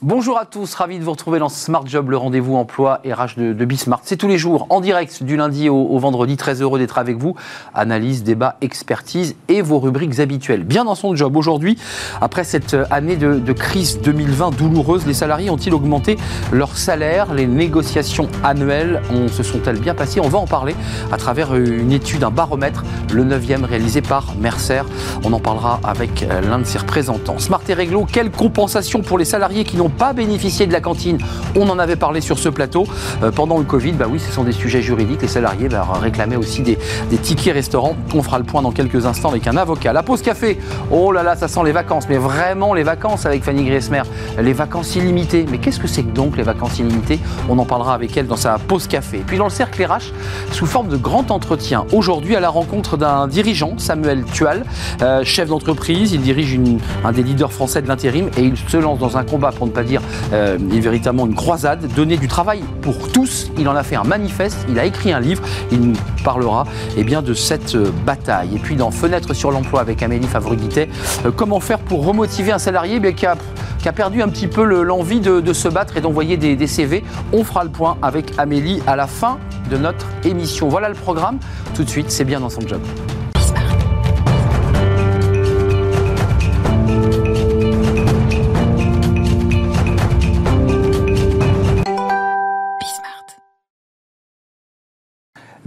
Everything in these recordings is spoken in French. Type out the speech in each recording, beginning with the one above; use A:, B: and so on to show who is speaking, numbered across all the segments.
A: Bonjour à tous, ravi de vous retrouver dans Smart Job, le rendez-vous emploi RH de, de Bismart. C'est tous les jours, en direct, du lundi au, vendredi. Très heureux d'être avec vous. Analyse, débat, expertise et vos rubriques habituelles. Bien dans son job aujourd'hui, après cette année de, crise 2020 douloureuse, les salariés ont-ils augmenté leur salaire? Les négociations annuelles on, se sont-elles bien passées? On va en parler à travers une étude, un baromètre, le 9e réalisé par Mercer. On en parlera avec l'un de ses représentants. Smart et Réglo, quelle compensation pour les salariés qui n'ont pas bénéficié de la cantine. On en avait parlé sur ce plateau euh, pendant le Covid. Bah oui, ce sont des sujets juridiques. Les salariés bah, réclamaient aussi des, tickets restaurants. On fera le point dans quelques instants avec un avocat. La pause café. Oh là là, ça sent les vacances. Mais vraiment les vacances avec Fanny Griesmer. Les vacances illimitées. Mais qu'est-ce que c'est donc les vacances illimitées? On en parlera avec elle dans sa pause café. Puis dans le cercle RH, sous forme de grand entretien. Aujourd'hui, à la rencontre d'un dirigeant, Samuel Tual, euh, chef d'entreprise. Il dirige un des leaders français de l'intérim et il se lance dans un combat pour ne à dire euh, véritablement une croisade, donner du travail pour tous. Il en a fait un manifeste, il a écrit un livre, il nous parlera eh bien, de cette euh, bataille. Et puis dans Fenêtre sur l'emploi avec Amélie Favriguité, euh, comment faire pour remotiver un salarié eh qui, a, qui, a, perdu un petit peu l'envie de, se battre et d'envoyer des, des CV. On fera le point avec Amélie à la fin de notre émission. Voilà le programme. Tout de suite, c'est bien dans son job.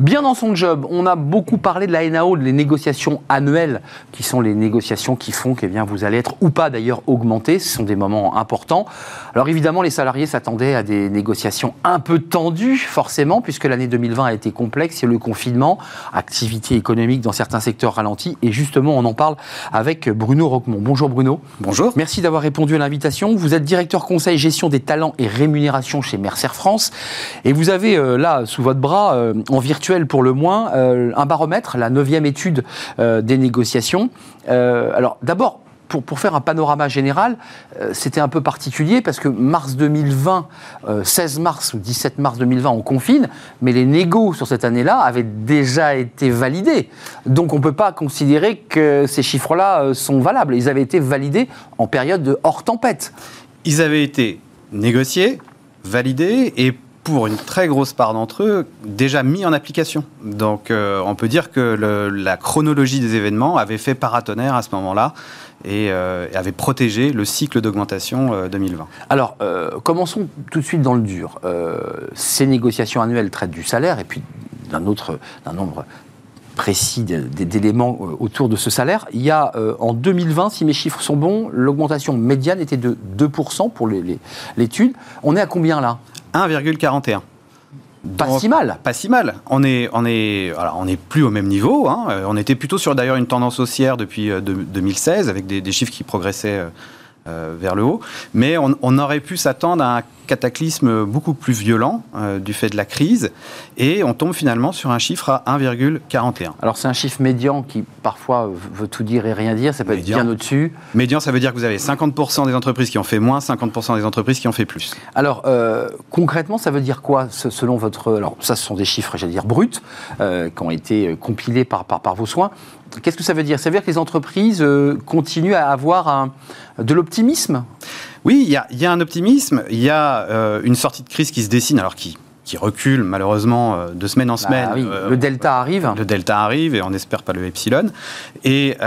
A: Bien dans son job, on a beaucoup parlé de la NAO, des négociations annuelles, qui sont les négociations qui font que eh bien, vous allez être ou pas d'ailleurs augmenté. Ce sont des moments importants. Alors évidemment, les salariés s'attendaient à des négociations un peu tendues, forcément, puisque l'année 2020 a été complexe. Il y a le confinement, activité économique dans certains secteurs ralentis. Et justement, on en parle avec Bruno Roquemont. Bonjour Bruno.
B: Bonjour.
A: Merci d'avoir répondu à l'invitation. Vous êtes directeur conseil gestion des talents et rémunération chez Mercer France. Et vous avez euh, là, sous votre bras, euh, en virtuel, pour le moins, euh, un baromètre, la neuvième étude euh, des négociations. Euh, alors d'abord, pour, faire un panorama général, c'était un peu particulier parce que mars 2020, 16 mars ou 17 mars 2020, on confine, mais les négos sur cette année-là avaient déjà été validés. Donc on ne peut pas considérer que ces chiffres-là sont valables. Ils avaient été validés en période de hors tempête.
B: Ils avaient été négociés, validés et pour une très grosse part d'entre eux, déjà mis en application. Donc euh, on peut dire que la chronologie des événements avait fait paratonnerre à ce moment-là et euh, avait protégé le cycle d'augmentation 2020. Euh,
A: Alors, commençons tout de suite dans le dur. ces négociations annuelles traitent du salaire et puis d'un autre, d'un nombre précis d'éléments autour de ce salaire. Il y a en 2020, si mes chiffres sont bons, l'augmentation médiane était de 2% pour l'étude. On est à combien là?
B: 1,41.
A: Pas si mal.
B: Pas si mal. On est, on est, alors on n'est plus au même niveau. Hein. On était plutôt sur d'ailleurs une tendance haussière depuis 2016 euh, avec des, des chiffres qui progressaient euh, euh, vers le haut. Mais on, aurait pu s'attendre à un cataclysme beaucoup plus violent euh, du fait de la crise. Et on tombe finalement sur un chiffre à 1,41.
A: Alors c'est un chiffre médian qui parfois veut tout dire et rien dire. Ça peut être bien au-dessus.
B: Médian, ça veut dire que vous avez 50% des entreprises qui ont fait moins, 50% des entreprises qui ont fait plus.
A: Alors euh, concrètement, ça veut dire quoi selon votre... Alors ça, ce sont des chiffres, j'allais dire, bruts, qui ont été compilés par, par, par vos soins. Qu'est-ce que ça veut dire? Ça veut dire que les entreprises euh, continuent à avoir de l'optimisme?
B: Oui, il y, a, un optimisme, il y a euh, une sortie de crise qui se dessine, alors qui, qui recule malheureusement euh, de semaine en bah semaine.
A: le delta arrive.
B: Le delta arrive et on n'espère pas le epsilon. Et,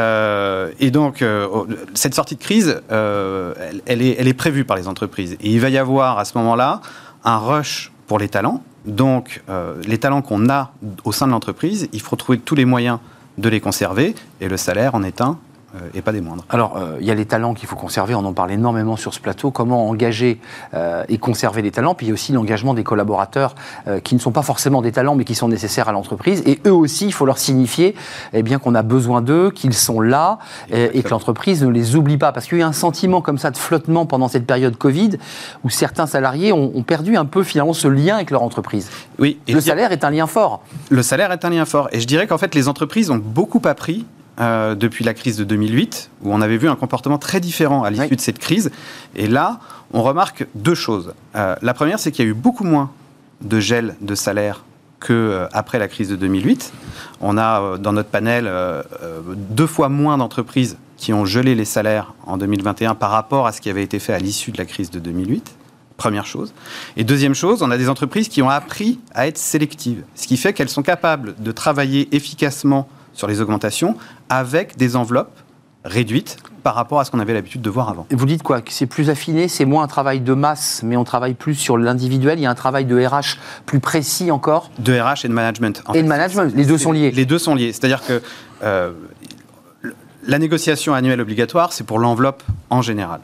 B: et donc, oh, cette sortie de crise, elle, est, elle est prévue par les entreprises. Et il va y avoir à ce moment-là un rush pour les talents. Donc, les talents qu'on a au sein de l'entreprise, il faut trouver tous les moyens de les conserver, et le salaire en est un et pas des moindres.
A: Alors, euh, il y a les talents qu'il faut conserver, on en parle énormément sur ce plateau, comment engager euh, et conserver les talents, puis il y a aussi l'engagement des collaborateurs qui ne sont pas forcément des talents, mais qui sont nécessaires à l'entreprise, et eux aussi, il faut leur signifier eh bien qu'on a besoin d'eux, qu'ils sont là, et, que l'entreprise ne les oublie pas, parce qu'il y a eu un sentiment comme ça de flottement pendant cette période Covid, où certains salariés ont, ont perdu un peu finalement ce lien avec leur entreprise.
B: Oui.
A: le salaire est un lien fort.
B: Le salaire est un lien fort, et je dirais qu'en fait, les entreprises ont beaucoup appris euh, depuis la crise de 2008, où on avait vu un comportement très différent à l'issue de cette crise. Et là, on remarque deux choses. Euh, la première, c'est qu'il y a eu beaucoup moins de gel de salaire qu'après euh, la crise de 2008. On a dans notre panel deux fois moins d'entreprises qui ont gelé les salaires en 2021 par rapport à ce qui avait été fait à l'issue de la crise de 2008. Première chose. Et deuxième chose, on a des entreprises qui ont appris à être sélectives, ce qui fait qu'elles sont capables de travailler efficacement sur les augmentations avec des enveloppes réduites par rapport à ce qu'on avait l'habitude de voir avant.
A: Et vous dites quoi? Que c'est plus affiné, c'est moins un travail de masse, mais on travaille plus sur l'individuel. Il y a un travail de RH plus précis encore?
B: De RH et de management.
A: En et de management, les deux sont liés.
B: Les deux sont liés. C'est-à-dire que euh, la négociation annuelle obligatoire, c'est pour l'enveloppe en général.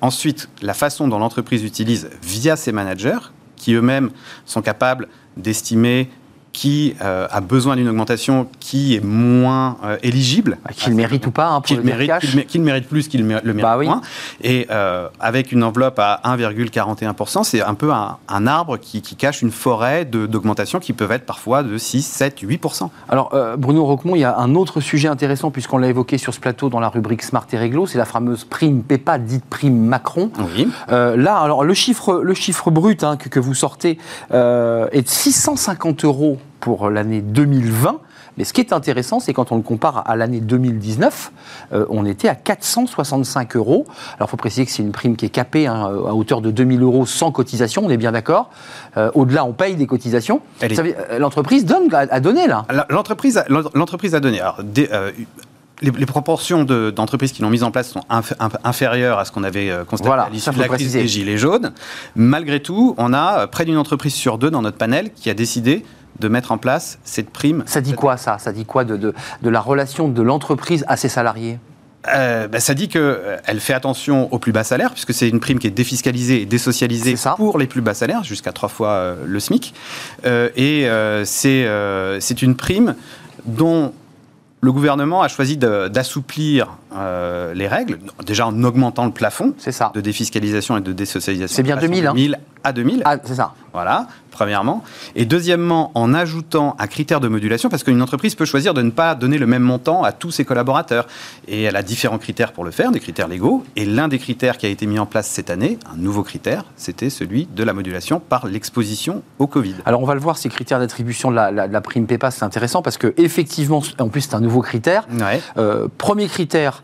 B: Ensuite, la façon dont l'entreprise utilise via ses managers, qui eux-mêmes sont capables d'estimer qui euh, a besoin d'une augmentation qui est moins euh, éligible.
A: Bah, qu'il mérite ou pas, hein,
B: qu'il mérite, qu mérite, plus, qu'il le mérite bah moins. Et euh, avec une enveloppe à 1,41%, c'est un peu un, arbre qui, cache une forêt d'augmentations qui peuvent être parfois de 6, 7, 8%.
A: Alors, Bruno Roquemont, il y a un autre sujet intéressant, puisqu'on l'a évoqué sur ce plateau dans la rubrique Smart et Réglo, c'est la fameuse prime PEPA, dite prime Macron.
B: Oui.
A: là, alors, le chiffre, le chiffre brut hein, que, que, vous sortez est de 650 euros pour l'année 2020. Mais ce qui est intéressant, c'est quand on le compare à l'année 2019, euh, on était à 465 euros. Alors, il faut préciser que c'est une prime qui est capée hein, à hauteur de 2000 euros sans cotisation, on est bien d'accord. Euh, au-delà, on paye des cotisations. Euh, l'entreprise donne, a, donné, là
B: L'entreprise a, donné. Alors, les, proportions d'entreprises qui l'ont mise en place sont inférieures à ce qu'on avait constaté à l'issue de la crise des Gilets jaunes. Malgré tout, on a près d'une entreprise sur deux dans notre panel qui a décidé de mettre en place cette prime.
A: Ça dit quoi ça? Ça dit quoi de, de, la relation de l'entreprise à ses salariés?
B: Euh, ben, ça dit qu'elle euh, fait attention aux plus bas salaires, puisque c'est une prime qui est défiscalisée et désocialisée pour les plus bas salaires, jusqu'à trois fois euh, le SMIC. et c'est une prime dont le gouvernement a choisi d'assouplir les règles, déjà en augmentant le plafond de défiscalisation et de désocialisation.
A: C'est bien 2000,
B: 2000 à 2000.
A: Ah, c'est ça.
B: Voilà premièrement. Et deuxièmement, en ajoutant un critère de modulation, parce qu'une entreprise peut choisir de ne pas donner le même montant à tous ses collaborateurs. Et elle a différents critères pour le faire, des critères légaux. Et l'un des critères qui a été mis en place cette année, un nouveau critère, c'était celui de la modulation par l'exposition au Covid.
A: Alors on va le voir, ces critères d'attribution de la, prime PEPA, c'est intéressant parce que effectivement, en plus c'est un nouveau critère. Euh, premier critère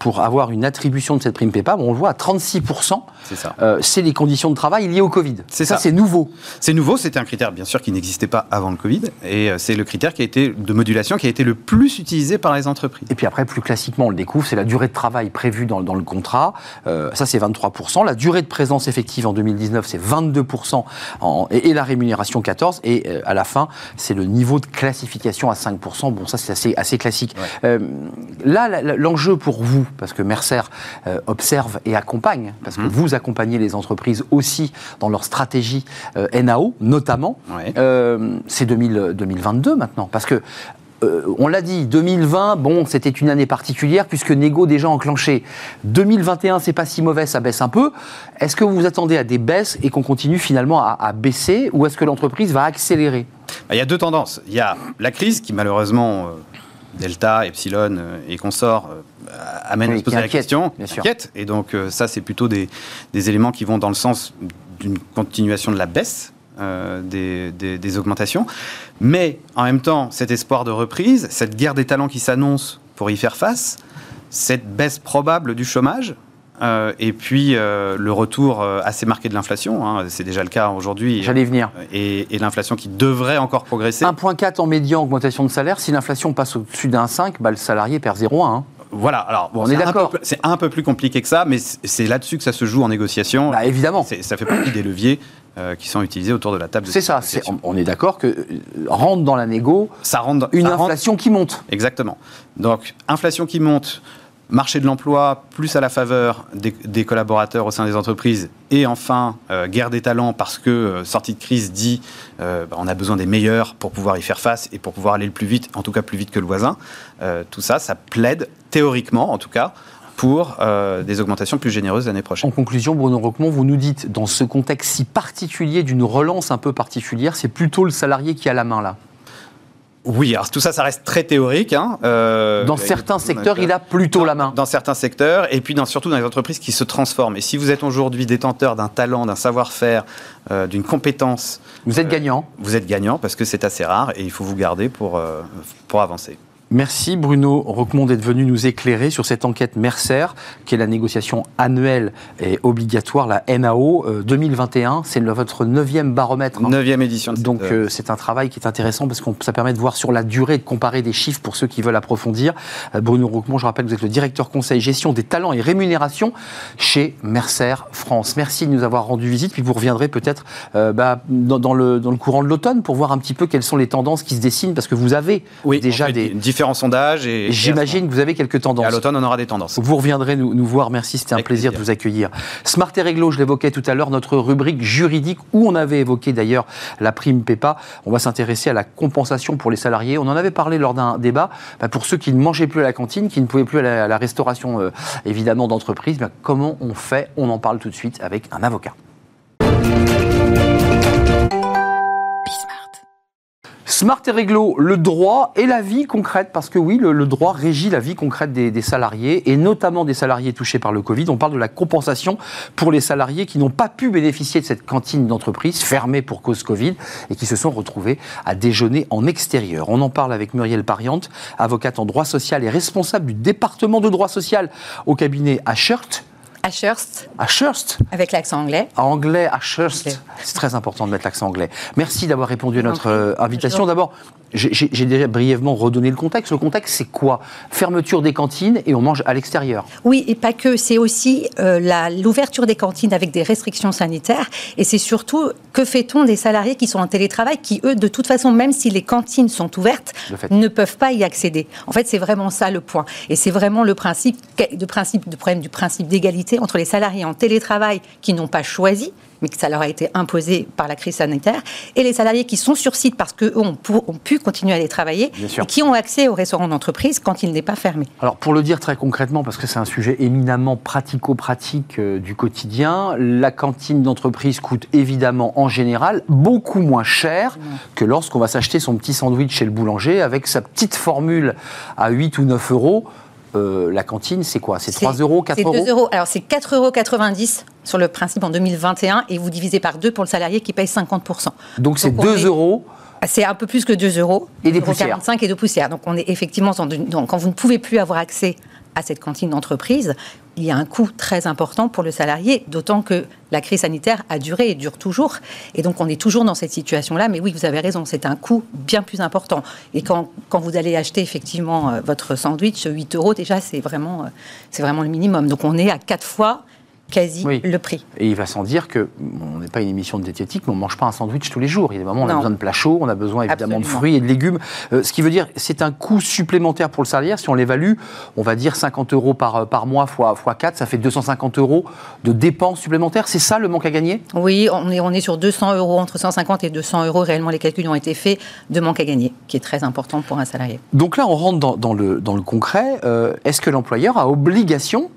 A: pour avoir une attribution de cette prime PEPA, on le voit à 36%.
B: C'est ça.
A: Euh, c'est les conditions de travail liées au Covid. C'est ça, c'est nouveau.
B: C'est nouveau, c'était un critère, bien sûr, qui n'existait pas avant le Covid. Et euh, c'est le critère qui a été, de modulation qui a été le plus utilisé par les entreprises.
A: Et puis après, plus classiquement, on le découvre, c'est la durée de travail prévue dans, le contrat. Euh, ça, c'est 23%. La durée de présence effective en 2019, c'est 22%. et, la rémunération, 14%. Et euh, à la fin, c'est le niveau de classification à 5%. Bon, ça, c'est assez, assez classique. là, l'enjeu pour vous, parce que Mercer observe et accompagne, parce que mhm. vous accompagnez les entreprises aussi dans leur stratégie NAO, notamment euh, c'est 2022 maintenant. Parce que euh, on l'a dit, 2020, bon, c'était une année particulière puisque Nego déjà enclenché. 2021, c'est pas si mauvais, ça baisse un peu. Est-ce que vous vous attendez à des baisses et qu'on continue finalement à, baisser ou est-ce que l'entreprise va accélérer?
B: Bah, Il y a deux tendances. Il y a la crise qui malheureusement, euh, Delta, Epsilon et consorts, amène à se poser la question, inquiète. Et donc ça, c'est plutôt des, éléments qui vont dans le sens d'une continuation de la baisse euh, des, augmentations. Mais en même temps, cet espoir de reprise, cette guerre des talents qui s'annonce pour y faire face, cette baisse probable du chômage, euh, et puis euh, le retour assez marqué de l'inflation, hein, c'est déjà le cas aujourd'hui.
A: J'allais venir.
B: Et, l'inflation qui devrait encore progresser.
A: 1,4 en médian augmentation de salaire. Si l'inflation passe au-dessus d'un 5, bah, le salarié perd 0,1. Hein.
B: Voilà, alors bon, on est, d'accord. C'est un peu plus compliqué que ça, mais c'est là-dessus que ça se joue en négociation.
A: Bah, évidemment.
B: Ça fait partie des leviers euh, qui sont utilisés autour de la table.
A: C'est ça, on, est d'accord que euh, rentre dans la négo
B: ça rentre,
A: une inflation qui monte.
B: Exactement. Donc, inflation qui monte, marché de l'emploi plus à la faveur des, collaborateurs au sein des entreprises, et enfin, euh, guerre des talents parce que sortie de crise dit bah, on a besoin des meilleurs pour pouvoir y faire face et pour pouvoir aller le plus vite, en tout cas plus vite que le voisin. tout ça, ça plaide théoriquement, en tout cas, pour euh, des augmentations plus généreuses l'année prochaine.
A: En conclusion, Bruno Roquemont, vous nous dites, dans ce contexte si particulier, d'une relance un peu particulière, c'est plutôt le salarié qui a la main là
B: oui, alors tout ça, ça reste très théorique. Hein.
A: Euh, dans certains secteurs, il a plutôt la main.
B: Dans certains secteurs, et puis dans, surtout dans les entreprises qui se transforment. Et si vous êtes aujourd'hui détenteur d'un talent, d'un savoir-faire, euh, d'une compétence...
A: Vous êtes gagnant.
B: Vous êtes gagnant parce que c'est assez rare et il faut vous garder pour, pour avancer.
A: Merci Bruno Roquemont d'être venu nous éclairer sur cette enquête Mercer, qui est la négociation annuelle et obligatoire, la NAO 2021. C'est votre neuvième baromètre.
B: Hein. Neuvième édition.
A: De Donc euh, c'est un travail qui est intéressant parce que ça permet de voir sur la durée, de comparer des chiffres pour ceux qui veulent approfondir. Euh, Bruno Roquemont, je rappelle, vous êtes le directeur conseil gestion des talents et rémunération chez Mercer France. Merci de nous avoir rendu visite, puis vous reviendrez peut-être euh, bah, dans, le, dans, le, courant de l'automne pour voir un petit peu quelles sont les tendances qui se dessinent, parce que vous avez déjà des
B: différents sondages. Et,
A: J'imagine que vous avez quelques tendances.
B: à l'automne, on aura des tendances.
A: Vous reviendrez nous, nous voir. Merci, c'était un plaisir, de vous accueillir. Smart et Réglo, je l'évoquais tout à l'heure, notre rubrique juridique où on avait évoqué d'ailleurs la prime PEPA. On va s'intéresser à la compensation pour les salariés. On en avait parlé lors d'un débat. Bah, pour ceux qui ne mangeaient plus à la cantine, qui ne pouvaient plus aller à la restauration, euh, évidemment, d'entreprise, bah, comment on fait? On en parle tout de suite avec un avocat. Smart et réglo, le droit et la vie concrète, parce que oui, le, droit régit la vie concrète des, salariés, et notamment des salariés touchés par le Covid. On parle de la compensation pour les salariés qui n'ont pas pu bénéficier de cette cantine d'entreprise fermée pour cause Covid et qui se sont retrouvés à déjeuner en extérieur. On en parle avec Muriel Pariante, avocate en droit social et responsable du département de droit social au cabinet Ashurt.
C: Ashurst.
A: Ashurst.
C: Avec l'accent anglais.
A: Anglais, Ashurst. C'est très important de mettre l'accent anglais. Merci d'avoir répondu à notre euh, invitation. D'abord, j'ai déjà brièvement redonné le contexte. Le contexte, c'est quoi? Fermeture des cantines et on mange à l'extérieur.
C: Oui, et pas que. C'est aussi euh, l'ouverture des cantines avec des restrictions sanitaires. Et c'est surtout que fait-on des salariés qui sont en télétravail, qui eux, de toute façon, même si les cantines sont ouvertes, ne peuvent pas y accéder? En fait, c'est vraiment ça le point. Et c'est vraiment le principe, de principe, de problème du principe d'égalité entre les salariés en télétravail qui n'ont pas choisi mais que ça leur a été imposé par la crise sanitaire, et les salariés qui sont sur site parce qu'eux ont, ont, pu continuer à aller travailler, et qui ont accès au restaurant d'entreprise quand il n'est pas fermé.
A: Alors pour le dire très concrètement, parce que c'est un sujet éminemment pratico-pratique euh, du quotidien, la cantine d'entreprise coûte évidemment en général beaucoup moins cher que lorsqu'on va s'acheter son petit sandwich chez le boulanger avec sa petite formule à 8 ou 9 euros. Euh, la cantine, c'est quoi? C'est 3 euros, 4 euros
C: C'est 2 euros? Alors, c'est 4,90 euros sur le principe en 2021 et vous divisez par 2 pour le salarié qui paye 50%.
A: Donc, c'est 2 euros
C: c'est un peu plus que 2 euros.
A: Et des poussières.
C: 45 et de poussières. Donc on est effectivement, quand vous ne pouvez plus avoir accès à cette cantine d'entreprise, il y a un coût très important pour le salarié, d'autant que la crise sanitaire a duré et dure toujours. Et donc, on est toujours dans cette situation-là. Mais oui, vous avez raison, c'est un coût bien plus important. Et quand, quand vous allez acheter effectivement euh, votre sandwich, 8 euros, déjà, c'est vraiment, euh, c'est vraiment le minimum. Donc, on est à 4 fois quasi le prix.
A: Et il va sans dire que on n'est pas une émission de diététique, mais on ne mange pas un sandwich tous les jours. Il y a des moments où on a besoin de plats chauds, on a besoin évidemment de fruits et de légumes. Euh, ce qui veut dire c'est un coût supplémentaire pour le salarié. Si on l'évalue, on va dire 50 euros par, euh, par mois fois, fois 4, ça fait 250 euros de dépenses supplémentaires. C'est ça le manque à gagner?
C: Oui, on est, on est sur 200 euros, entre 150 et 200 euros, réellement les calculs ont été faits, de manque à gagner, qui est très important pour un salarié.
A: Donc là, on rentre dans, dans le, dans le concret. Euh, est-ce que l'employeur a obligation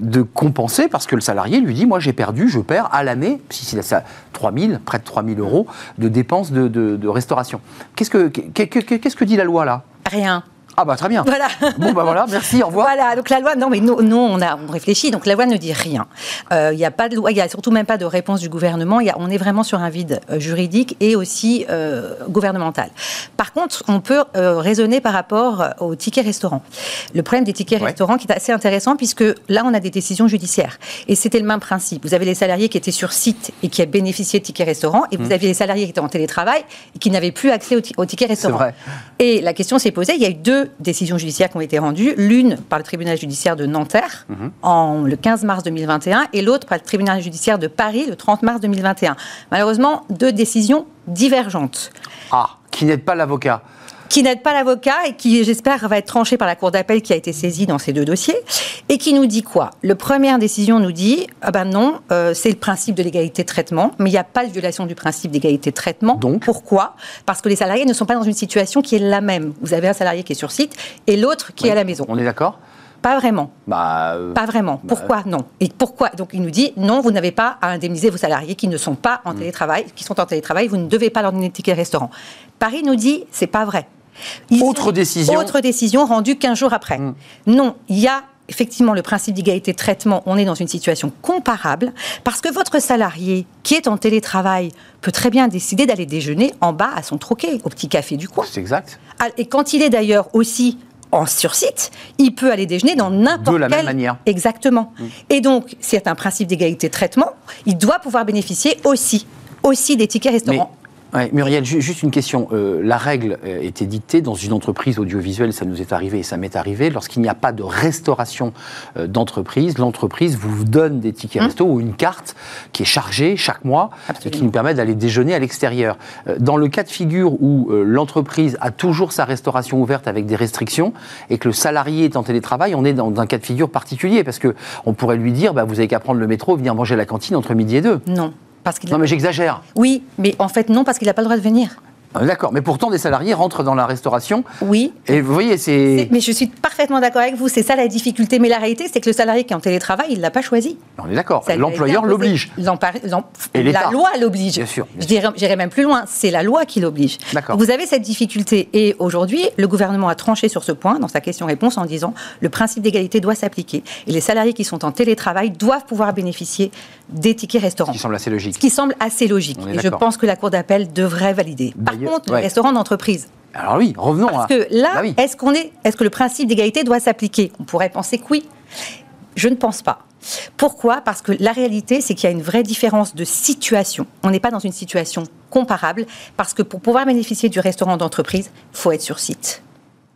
A: de compenser parce que le salarié lui dit moi j'ai perdu, je perds à l'année, si c'est ça 3 000, près de 3 000 euros de dépenses de, de restauration. Qu'est-ce que, qu'est-ce que dit la loi là?
C: Rien.
A: Ah bah très bien. Voilà. Bon bah voilà, merci, au revoir.
C: Voilà, donc la loi, non mais nous, on, a, on réfléchit, donc la loi ne dit rien. Euh, il n'y a pas de loi, il n'y a surtout même pas de réponse du gouvernement, y a, on est vraiment sur un vide euh, juridique et aussi euh, gouvernemental. Par contre, on peut raisonner par rapport aux tickets restaurants. Le problème des tickets restaurants qui est assez intéressant puisque là on a des décisions judiciaires. Et c'était le même principe. Vous avez les salariés qui étaient sur site et qui a bénéficié de tickets restaurants et vous mmh. aviez les salariés qui étaient en télétravail et qui n'avaient plus accès aux, tickets restaurants. Et la question s'est posée, il y a eu deux décisions judiciaires qui ont été rendues, l'une par le tribunal judiciaire de Nanterre mhm. en, le 15 mars 2021 et l'autre par le tribunal judiciaire de Paris le 30 mars 2021. Malheureusement, deux décisions divergentes.
A: Ah, qui n'aide pas l'avocat
C: qui n'aide pas l'avocat et qui, j'espère, va être tranché par la Cour d'appel qui a été saisie dans ces deux dossiers, et qui nous dit quoi? La première décision nous dit, ah ben non, euh, c'est le principe de l'égalité de traitement, mais il n'y a pas de violation du principe d'égalité de traitement.
A: Donc?
C: Pourquoi? Parce que les salariés ne sont pas dans une situation qui est la même. Vous avez un salarié qui est sur site et l'autre qui est à la maison.
A: On est d'accord?
C: Pas vraiment. Bah, euh, pas vraiment. Bah, pourquoi? non Et pourquoi? Donc il nous dit non, vous n'avez pas à indemniser vos salariés qui ne sont pas en hmm. télétravail, qui sont en télétravail, vous ne devez pas leur donner de ticket restaurant. Paris nous dit c'est pas vrai
A: autre décision.
C: Autre décision rendue 15 jours après. Hmm. Non, il y a effectivement le principe d'égalité de traitement, on est dans une situation comparable, parce que votre salarié qui est en télétravail peut très bien décider d'aller déjeuner en bas à son troquet, au petit café du coin.
A: C'est exact.
C: Ah, et quand il est d'ailleurs aussi en sursite, il peut aller déjeuner dans n'importe
A: quelle...
C: De la
A: même manière.
C: Exactement. Mmh. Et donc, c'est un principe d'égalité de traitement, il doit pouvoir bénéficier aussi, aussi des tickets restaurants.
A: Muriel, juste une question. Euh, la règle euh, était dictée dans une entreprise audiovisuelle, ça nous est arrivé et ça m'est arrivé. Lorsqu'il n'y a pas de restauration euh, d'entreprise, l'entreprise vous donne des tickets mmh. resto ou une carte qui est chargée chaque mois et qui nous permet d'aller déjeuner à l'extérieur. Dans le cas de figure où l'entreprise a toujours sa restauration ouverte avec des restrictions et que le salarié est en télétravail, on est dans un cas de figure particulier parce que on pourrait lui dire bah, vous avez qu'à prendre le métro, venir manger à la cantine entre midi et deux.
C: Non
A: non, mais j'exagère.
C: Oui, mais en fait, non, parce qu'il n'a pas le droit de venir.
A: Ah, d'accord, mais pourtant des salariés rentrent dans la restauration.
C: Oui.
A: Et vous voyez, c'est.
C: Mais je suis parfaitement d'accord avec vous, c'est ça la difficulté. Mais la réalité, c'est que le salarié qui est en télétravail, il ne l'a pas choisi.
A: On est d'accord, l'employeur l'oblige.
C: Et la loi l'oblige.
A: Bien sûr.
C: J'irai même plus loin, c'est la loi qui l'oblige.
A: D'accord.
C: Vous avez cette difficulté. Et aujourd'hui, le gouvernement a tranché sur ce point dans sa question-réponse en disant le principe d'égalité doit s'appliquer. Et les salariés qui sont en télétravail doivent pouvoir bénéficier des tickets restaurants.
A: Ce qui semble assez logique.
C: Ce qui semble assez logique. Et je pense que la Cour d'appel devrait valider. Par contre, les restaurants d'entreprise.
A: Alors oui, revenons
C: Parce que là, bah est-ce qu'on est, est-ce que le principe d'égalité doit s'appliquer? On pourrait penser que oui. Je ne pense pas. Pourquoi? Parce que la réalité, c'est qu'il y a une vraie différence de situation. On n'est pas dans une situation comparable, parce que pour pouvoir bénéficier du restaurant d'entreprise, il faut être sur site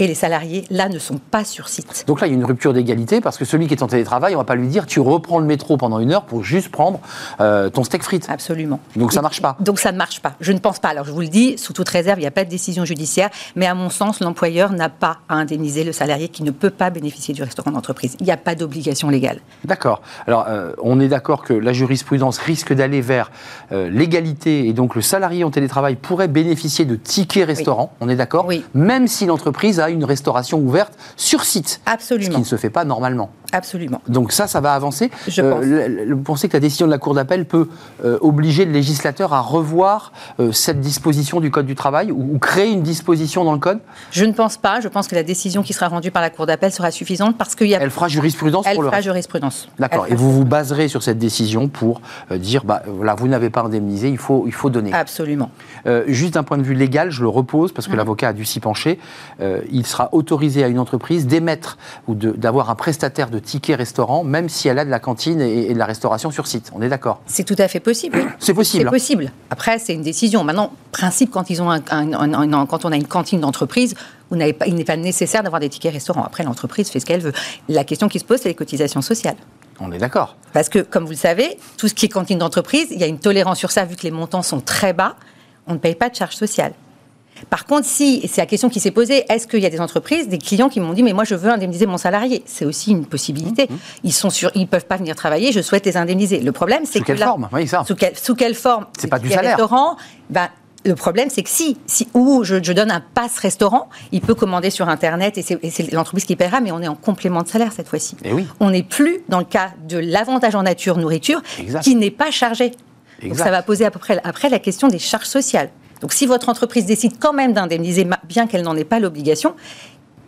C: et les salariés, là, ne sont pas sur site.
A: Donc là, il y a une rupture d'égalité parce que celui qui est en télétravail, on ne va pas lui dire tu reprends le métro pendant une heure pour juste prendre euh, ton steak frites.
C: Absolument.
A: Donc ça ne marche pas.
C: Donc ça ne marche pas. Je ne pense pas. Alors je vous le dis, sous toute réserve, il n'y a pas de décision judiciaire, mais à mon sens, l'employeur n'a pas à indemniser le salarié qui ne peut pas bénéficier du restaurant d'entreprise. Il n'y a pas d'obligation légale.
A: D'accord. Alors euh, on est d'accord que la jurisprudence risque d'aller vers euh, l'égalité et donc le salarié en télétravail pourrait bénéficier de tickets restaurant. On est d'accord
C: Oui.
A: Même si l'entreprise a une restauration ouverte sur site.
C: Absolument.
A: Ce qui ne se fait pas normalement.
C: Absolument.
A: Donc ça, ça va avancer.
C: Je euh,
A: Vous pensez que la décision de la Cour d'appel peut euh, obliger le législateur à revoir euh, cette disposition du Code du travail ou, créer une disposition dans le Code?
C: Je ne pense pas. Je pense que la décision qui sera rendue par la Cour d'appel sera suffisante parce qu'il y a...
A: Elle fera jurisprudence
C: Elle
A: pour
C: fera
A: le
C: jurisprudence.
A: D'accord. Et vous vous baserez sur cette décision pour dire, bah, voilà, vous n'avez pas indemnisé, il faut, il faut donner.
C: Absolument.
A: juste d'un point de vue légal, je le repose parce que mmh. l'avocat a dû s'y pencher. Il sera autorisé à une entreprise d'émettre ou d'avoir un prestataire de tickets restaurant, même si elle a de la cantine et, de la restauration sur site. On est d'accord
C: C'est tout à fait possible.
A: C'est possible.
C: C'est possible. Après, c'est une décision. Maintenant, principe, quand, ils ont un, quand on a une cantine d'entreprise, pas, il n'est pas nécessaire d'avoir des tickets restaurants. Après, l'entreprise fait ce qu'elle veut. La question qui se pose, c'est les cotisations sociales.
A: On est d'accord.
C: Parce que, comme vous le savez, tout ce qui est cantine d'entreprise, il y a une tolérance sur ça, vu que les montants sont très bas, on ne paye pas de charges sociales. Par contre, si, c'est la question qui s'est posée, est-ce qu'il y a des entreprises, des clients qui m'ont dit, mais moi je veux indemniser mon salarié? C'est aussi une possibilité. Mmh, mmh. Ils sont sur, ils peuvent pas venir travailler, je souhaite les indemniser. Le problème, c'est
A: que. Sous quelle forme? Oui, ça.
C: Sous, quelle, sous quelle forme?
A: C'est pas du salaire.
C: Restaurant, ben, le problème, c'est que si, si ou je, donne un passe restaurant, il peut commander sur Internet et c'est l'entreprise qui paiera, mais on est en complément de salaire cette fois-ci.
A: Eh oui.
C: On n'est plus dans le cas de l'avantage en nature nourriture qui n'est pas chargé. Donc ça va poser à peu près après la question des charges sociales. Donc si votre entreprise décide quand même d'indemniser, bien qu'elle n'en ait pas l'obligation,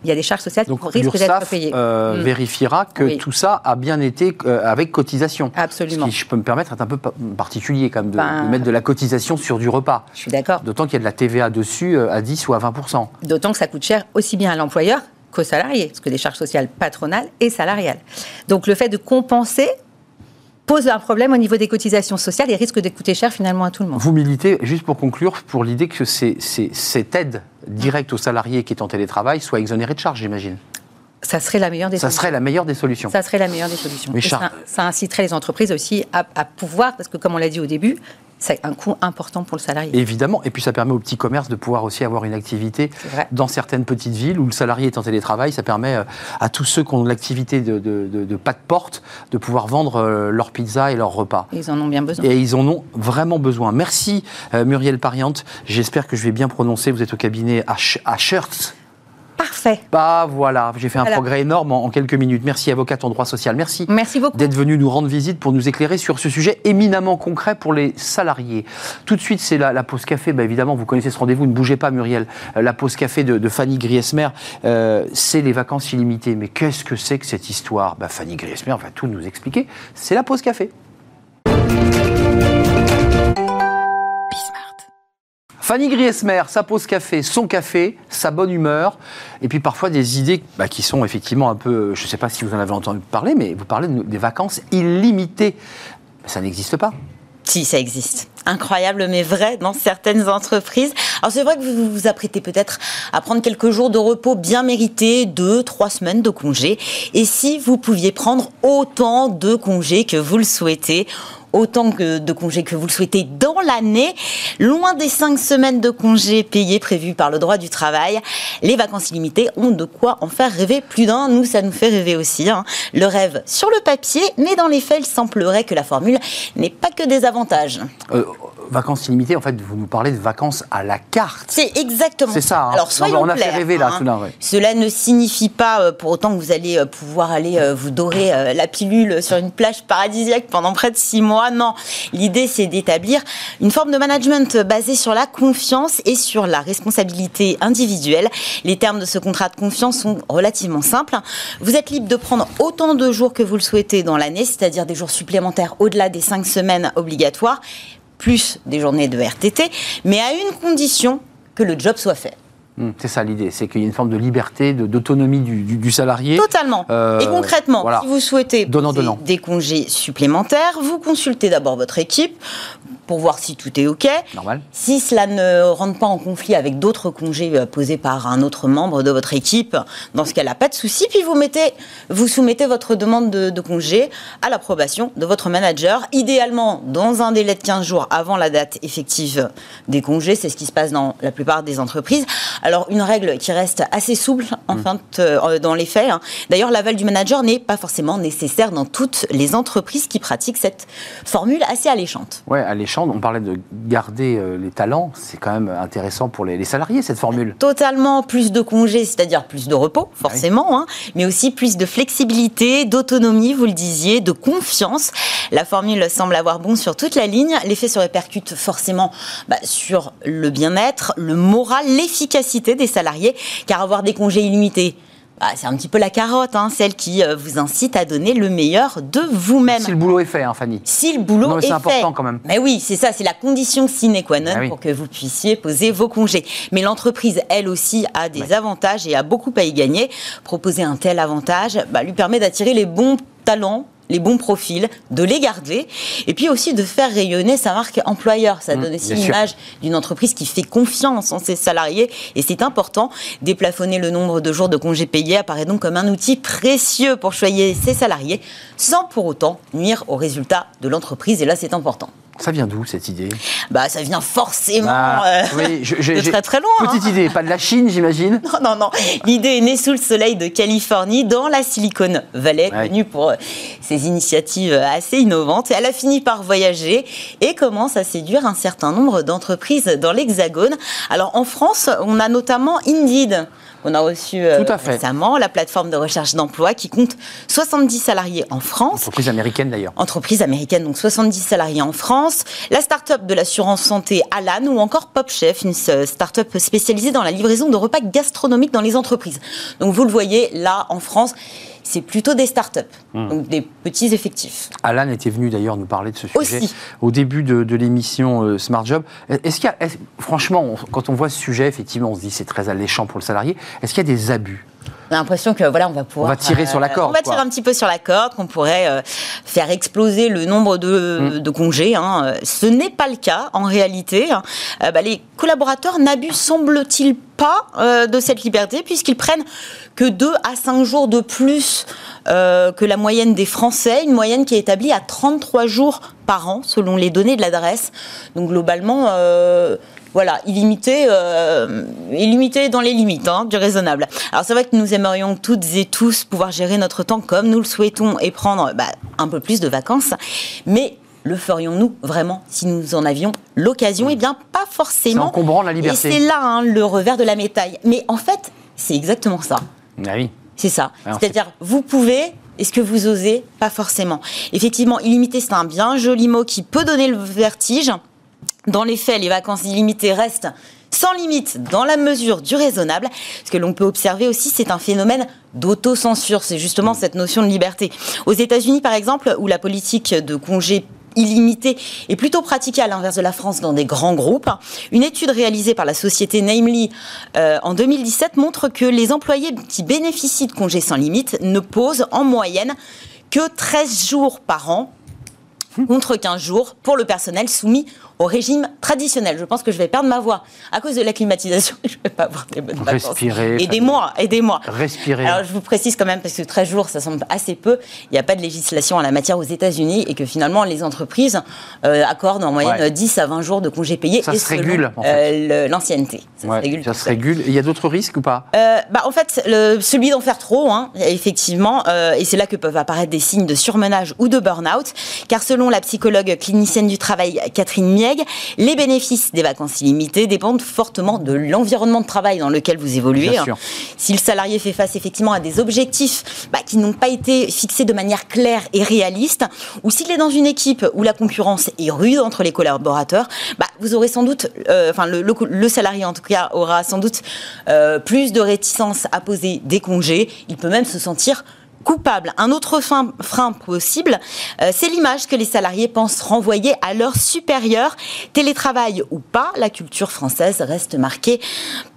C: il y a des charges sociales qui risquent d'être payées.
A: Euh, mm. vérifiera que tout ça a bien été euh, avec cotisation.
C: Absolument.
A: Ce qui, je peux me permettre, est un peu particulier quand même de, ben, mettre de la cotisation sur du repas.
C: Je suis d'accord.
A: D'autant qu'il y a de la TVA dessus euh, à 10 ou à 20
C: D'autant que ça coûte cher aussi bien à l'employeur qu'au salarié, parce que des charges sociales patronales et salariales. Donc le fait de compenser pose un problème au niveau des cotisations sociales et risque de coûter cher finalement à tout le monde.
A: Vous militez, juste pour conclure, pour l'idée que cette aide directe aux salariés qui est en télétravail soit exonérée de charges, j'imagine
C: ça serait la meilleure des
A: ça
C: solutions.
A: serait la meilleure des solutions.
C: Ça serait la meilleure des solutions. ça, inciterait les entreprises aussi à, à pouvoir, parce que comme on l'a dit au début, c'est un coût important pour le salarié.
A: Évidemment, et puis ça permet aux petits commerces de pouvoir aussi avoir une activité dans certaines petites villes où le salarié est en télétravail. Ça permet euh, à tous ceux qui ont l'activité de, de, pas de porte de pouvoir vendre euh, leur pizza et leur repas.
C: Ils en ont bien besoin.
A: Et ils en ont vraiment besoin. Merci euh, Muriel Pariante. J'espère que je vais bien prononcer. Vous êtes au cabinet à, à Shirts.
C: Parfait.
A: Bah voilà, j'ai fait un progrès énorme en, quelques minutes. Merci avocate en droit social. Merci.
C: Merci beaucoup.
A: D'être venu nous rendre visite pour nous éclairer sur ce sujet éminemment concret pour les salariés. Tout de suite, c'est la, pause café. Bah, évidemment, vous connaissez ce rendez-vous. Ne bougez pas, Muriel. Euh, la pause café de, Fanny Griesmer, euh, c'est les vacances illimitées. Mais qu'est-ce que c'est que cette histoire? Bah, Fanny Griesmer va tout nous expliquer. C'est la pause café. Fanny Griesmer, sa pause café, son café, sa bonne humeur, et puis parfois des idées bah, qui sont effectivement un peu, je ne sais pas si vous en avez entendu parler, mais vous parlez de- des vacances illimitées. Ça n'existe pas.
D: Si, ça existe. Incroyable, mais vrai dans certaines entreprises. Alors c'est vrai que vous vous apprêtez peut-être à prendre quelques jours de repos bien mérités, deux, trois semaines de congé. Et si vous pouviez prendre autant de congés que vous le souhaitez, autant que de congés que vous le souhaitez dans l'année, loin des cinq semaines de congés payés prévus par le droit du travail, les vacances illimitées ont de quoi en faire rêver plus d'un. Nous, ça nous fait rêver aussi. hein. Le rêve sur le papier, mais dans les faits, il semblerait que la formule n'ait pas que des avantages.
A: Euh, vacances illimitées, en fait, vous nous parlez de vacances à la carte.
D: C'est exactement
A: C'est ça, hein.
D: Alors soyons
A: on a fait
D: clairs,
A: rêver, là,
D: hein.
A: soudain, ouais.
D: Cela ne signifie pas euh, pour autant que vous allez euh, pouvoir aller vous dorer la pilule sur une plage paradisiaque pendant près de six mois. L'idée c'est d'établir une forme de management basée sur la confiance et sur la responsabilité individuelle. Les termes de ce contrat de confiance sont relativement simples. Vous êtes libre de prendre autant de jours que vous le souhaitez dans l'année, c'est-à-dire des jours supplémentaires au-delà des cinq semaines obligatoires, plus des journées de RTT, mais à une condition que le job soit fait.
A: Hum, C'est ça l'idée, c'est qu'il y a une forme de liberté, d'autonomie du, du- du salarié.
D: Totalement.
A: Euh,
D: et concrètement,
A: voilà.
D: si vous souhaitez
A: Donnant,
D: poser
A: donnant.
D: des congés supplémentaires, vous consultez d'abord votre équipe pour voir si tout est OK.
A: Normal.
D: Si cela ne rentre pas en conflit avec d'autres congés euh, posés par un autre membre de votre équipe, dans ce cas-là, pas de souci. Puis vous, mettez, vous soumettez votre demande de, de congé à l'approbation de votre manager, idéalement dans un délai de 15 jours avant la date effective des congés. C'est ce qui se passe dans la plupart des entreprises. Alors, une règle qui reste assez souple, en fin de- euh, dans les faits. hein. D'ailleurs, l'aval du manager n'est pas forcément nécessaire dans toutes les entreprises qui pratiquent cette formule assez alléchante.
A: Ouais, On parlait de garder euh, les talents. C'est quand même intéressant pour les, les salariés, cette formule.
D: totalement plus de congés, c'est-à-dire plus de repos, forcément, hein, mais aussi plus de flexibilité, d'autonomie, vous le disiez, de confiance. La formule semble avoir bon sur toute la ligne. L'effet se répercute forcément bah, sur le bien-être, le moral, l'efficacité des salariés, car avoir des congés illimités, bah, c'est un petit peu la carotte, hein, celle qui euh, vous incite à donner le meilleur de vous-même.
A: Si le boulot est fait, hein, Fanny.
D: Si le boulot
A: Non,
D: est
A: c'est important
D: fait.
A: quand même.
D: Mais oui, c'est ça, c'est la condition sine qua non
A: Ah oui.
D: pour que vous puissiez poser vos congés. Mais l'entreprise, elle aussi, a des avantages et a beaucoup à y gagner. Proposer un tel avantage bah, lui permet d'attirer les bons talents les bons profils, de les garder, et puis aussi de faire rayonner sa marque employeur. Ça donne aussi l'image d'une entreprise qui fait confiance en ses salariés, et c'est important. Déplafonner le nombre de jours de congés payés apparaît donc comme un outil précieux pour choyer ses salariés, sans pour autant nuire aux résultats de l'entreprise, et là c'est important.
A: Ça vient d'où cette idée?
D: Bah, ça vient forcément
A: Bah,
D: euh,
A: oui, je- j'ai-
D: de très très loin.
A: Petite
D: hein.
A: idée, pas de la Chine, j'imagine
D: Non, non, non. L'idée est née sous le soleil de Californie, dans la Silicon Valley,
A: Ouais.
D: connue pour euh, ses initiatives euh, assez innovantes. Elle a fini par voyager et commence à séduire un certain nombre d'entreprises dans l'Hexagone. Alors en France, on a notamment Indeed. Qu'on a reçu euh,
A: Tout à fait.
D: récemment, la plateforme de recherche d'emploi qui compte 70 salariés en France.
A: Entreprise américaine d'ailleurs.
D: Entreprise américaine, donc 70 salariés en France. La start-up de l'assurance santé Alan ou encore PopChef, une euh, start-up spécialisée dans la livraison de repas gastronomiques dans les entreprises. Donc vous le voyez, là, en France, c'est plutôt des start-up,
A: Hmm.
D: donc des petits effectifs.
A: Alan était venu d'ailleurs nous parler de ce sujet
D: Aussi.
A: au début de, de l'émission euh, Smart Job. Est-ce qu'il y a, franchement, on- quand on voit ce sujet, effectivement, on se dit c'est très alléchant pour le salarié. Est-ce qu'il y a des abus
D: On a l'impression que voilà, on va pouvoir.
A: On va tirer sur la corde,
D: On va
A: quoi.
D: tirer un petit peu sur la corde, qu'on pourrait euh, faire exploser le nombre de,
A: Mm.
D: de congés. hein. Euh, Ce n'est pas le cas en réalité. hein. Euh, bah, les collaborateurs n'abusent, semble-t-il, pas euh, de cette liberté puisqu'ils prennent que 2 à 5 jours de plus euh, que la moyenne des Français, une moyenne qui est établie à 33 jours par an selon les données de l'adresse. Donc globalement. Voilà, illimité, euh, illimité dans les limites hein, du raisonnable. Alors c'est vrai que nous aimerions toutes et tous pouvoir gérer notre temps comme nous le souhaitons et prendre bah, un peu plus de vacances, mais le ferions-nous vraiment si nous en avions l'occasion? Eh bien, pas
A: C'est
D: forcément.
A: encombrant la
D: Et
A: liberté.
D: c'est là hein, le revers de la médaille. Mais en fait, c'est exactement ça.
A: Ah oui.
D: C'est ça.
A: Alors,
D: C'est-à-dire, vous pouvez, est-ce que vous osez Pas forcément. Effectivement, illimité, c'est un bien joli mot qui peut donner le vertige. Dans les faits, les vacances illimitées restent sans limite dans la mesure du raisonnable. Ce que l'on peut observer aussi, c'est un phénomène d'autocensure. C'est justement cette notion de liberté. Aux États-Unis, par exemple, où la politique de congés illimité est plutôt pratiqué à l'inverse de la France dans des grands groupes. Une étude réalisée par la société Namely euh, en 2017 montre que les employés qui bénéficient de congés sans limite ne posent en moyenne que 13 jours par an contre 15 jours pour le personnel soumis au régime traditionnel. Je pense que je vais perdre ma voix à cause de la climatisation. Je ne vais pas avoir des bonnes vacances.
A: Respirez.
D: Aidez-moi, aidez-moi.
A: Respirez.
D: Alors je vous précise quand même parce que 13 jours, ça semble assez peu. Il n'y a pas de législation en la matière aux États-Unis et que finalement les entreprises euh, accordent en moyenne
A: Ouais.
D: 10 à 20 jours de congés payés.
A: Ça
D: et
A: se régule, en
D: euh, le- L'ancienneté. Ça
A: Ouais,
D: se régule.
A: ça se régule. Il y a d'autres risques ou pas?
D: Euh, bah, en fait, le- celui d'en faire trop, hein, effectivement, euh, et c'est là que peuvent apparaître des signes de surmenage ou de burn-out, car selon la psychologue clinicienne du travail Catherine Les bénéfices des vacances illimitées dépendent fortement de l'environnement de travail dans lequel vous évoluez.
A: Bien
D: hein.
A: sûr.
D: Si le salarié fait face effectivement à des objectifs bah, qui n'ont pas été fixés de manière claire et réaliste, ou s'il est dans une équipe où la concurrence est rude entre les collaborateurs, bah, vous aurez sans doute, euh, enfin le, le- le salarié en tout cas aura sans doute euh, plus de réticence à poser des congés. Il peut même se sentir coupable. Un autre frein possible, euh, c'est l'image que les salariés pensent renvoyer à leurs supérieurs. Télétravail ou pas, la culture française reste marquée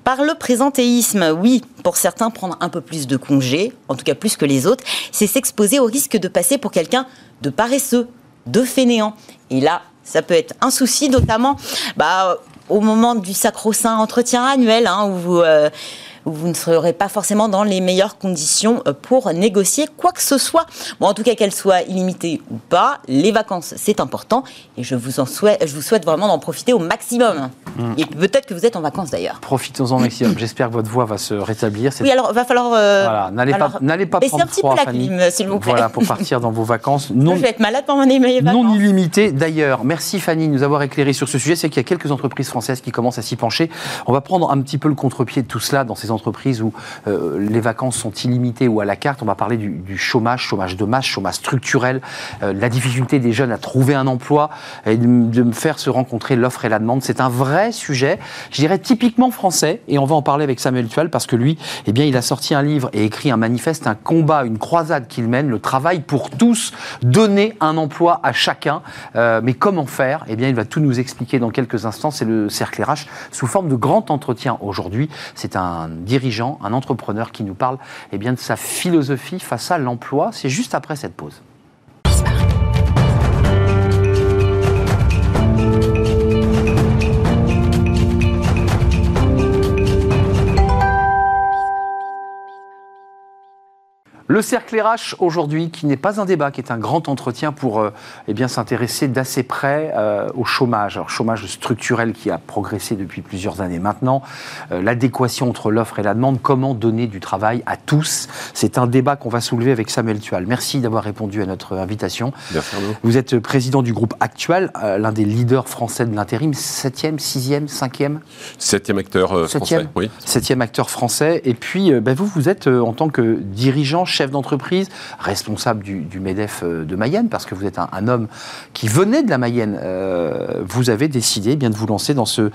D: par le présentéisme. Oui, pour certains, prendre un peu plus de congés, en tout cas plus que les autres, c'est s'exposer au risque de passer pour quelqu'un de paresseux, de fainéant. Et là, ça peut être un souci, notamment bah, au moment du sacro-saint entretien annuel, hein, où vous... euh, vous ne serez pas forcément dans les meilleures conditions euh, pour négocier quoi que ce soit. Bon, en tout cas, qu'elles soient illimitées ou pas, les vacances, c'est important. Et je vous, en souhaite, je vous souhaite vraiment d'en profiter au maximum.
A: Mmh.
D: Et peut-être que vous êtes en vacances d'ailleurs.
A: Profitons-en au maximum. J'espère que votre voix va se rétablir.
D: Oui, alors, va falloir... euh,
A: Voilà, n'allez pas, n'allez pas prendre
D: un petit
A: froid,
D: s'il vous plaît.
A: Voilà, pour partir dans vos vacances non,
D: je vais être malade pendant mes vacances.
A: non illimitées. D'ailleurs, merci Fanny de nous avoir éclairé sur ce sujet. C'est qu'il y a quelques entreprises françaises qui commencent à s'y pencher. On va prendre un petit peu le contre-pied de tout cela dans ces entreprises où euh, les vacances sont illimitées ou à la carte. On va parler du, chômage, chômage de masse, chômage structurel, euh, la difficulté des jeunes à trouver un emploi et de, faire se rencontrer l'offre et la demande. C'est un vrai sujet, je dirais typiquement français. Et on va en parler avec Samuel Tual parce que lui, eh bien, il a sorti un livre et écrit un manifeste, un combat, une croisade qu'il mène, le travail pour tous, donner un emploi à chacun. Euh, mais comment faire? Eh bien, il va tout nous expliquer dans quelques instants. C'est le cercle RH sous forme de grand entretien aujourd'hui. C'est un dirigeant, un entrepreneur qui nous parle eh bien, de sa philosophie face à l'emploi. C'est juste après cette pause. Le cercle RH aujourd'hui, qui n'est pas un débat, qui est un grand entretien pour euh, eh bien s'intéresser d'assez près euh, au chômage. Alors, chômage structurel qui a progressé depuis plusieurs années maintenant, euh, l'adéquation entre l'offre et la demande, comment donner du travail à tous. C'est un débat qu'on va soulever avec Samuel Tual. Merci d'avoir répondu à notre invitation.
E: Merci Arnaud.
A: Vous êtes président du groupe Actual, euh, l'un des leaders français de l'intérim, 7e, 6e, 5e
E: Septième acteur français, oui.
A: septième acteur français. Et puis, ben, vous, vous êtes en tant que dirigeant, chef d'entreprise, responsable du, MEDEF euh, de Mayenne, parce que vous êtes un, un homme qui venait de la Mayenne. Euh, vous avez décidé eh bien de vous lancer dans ce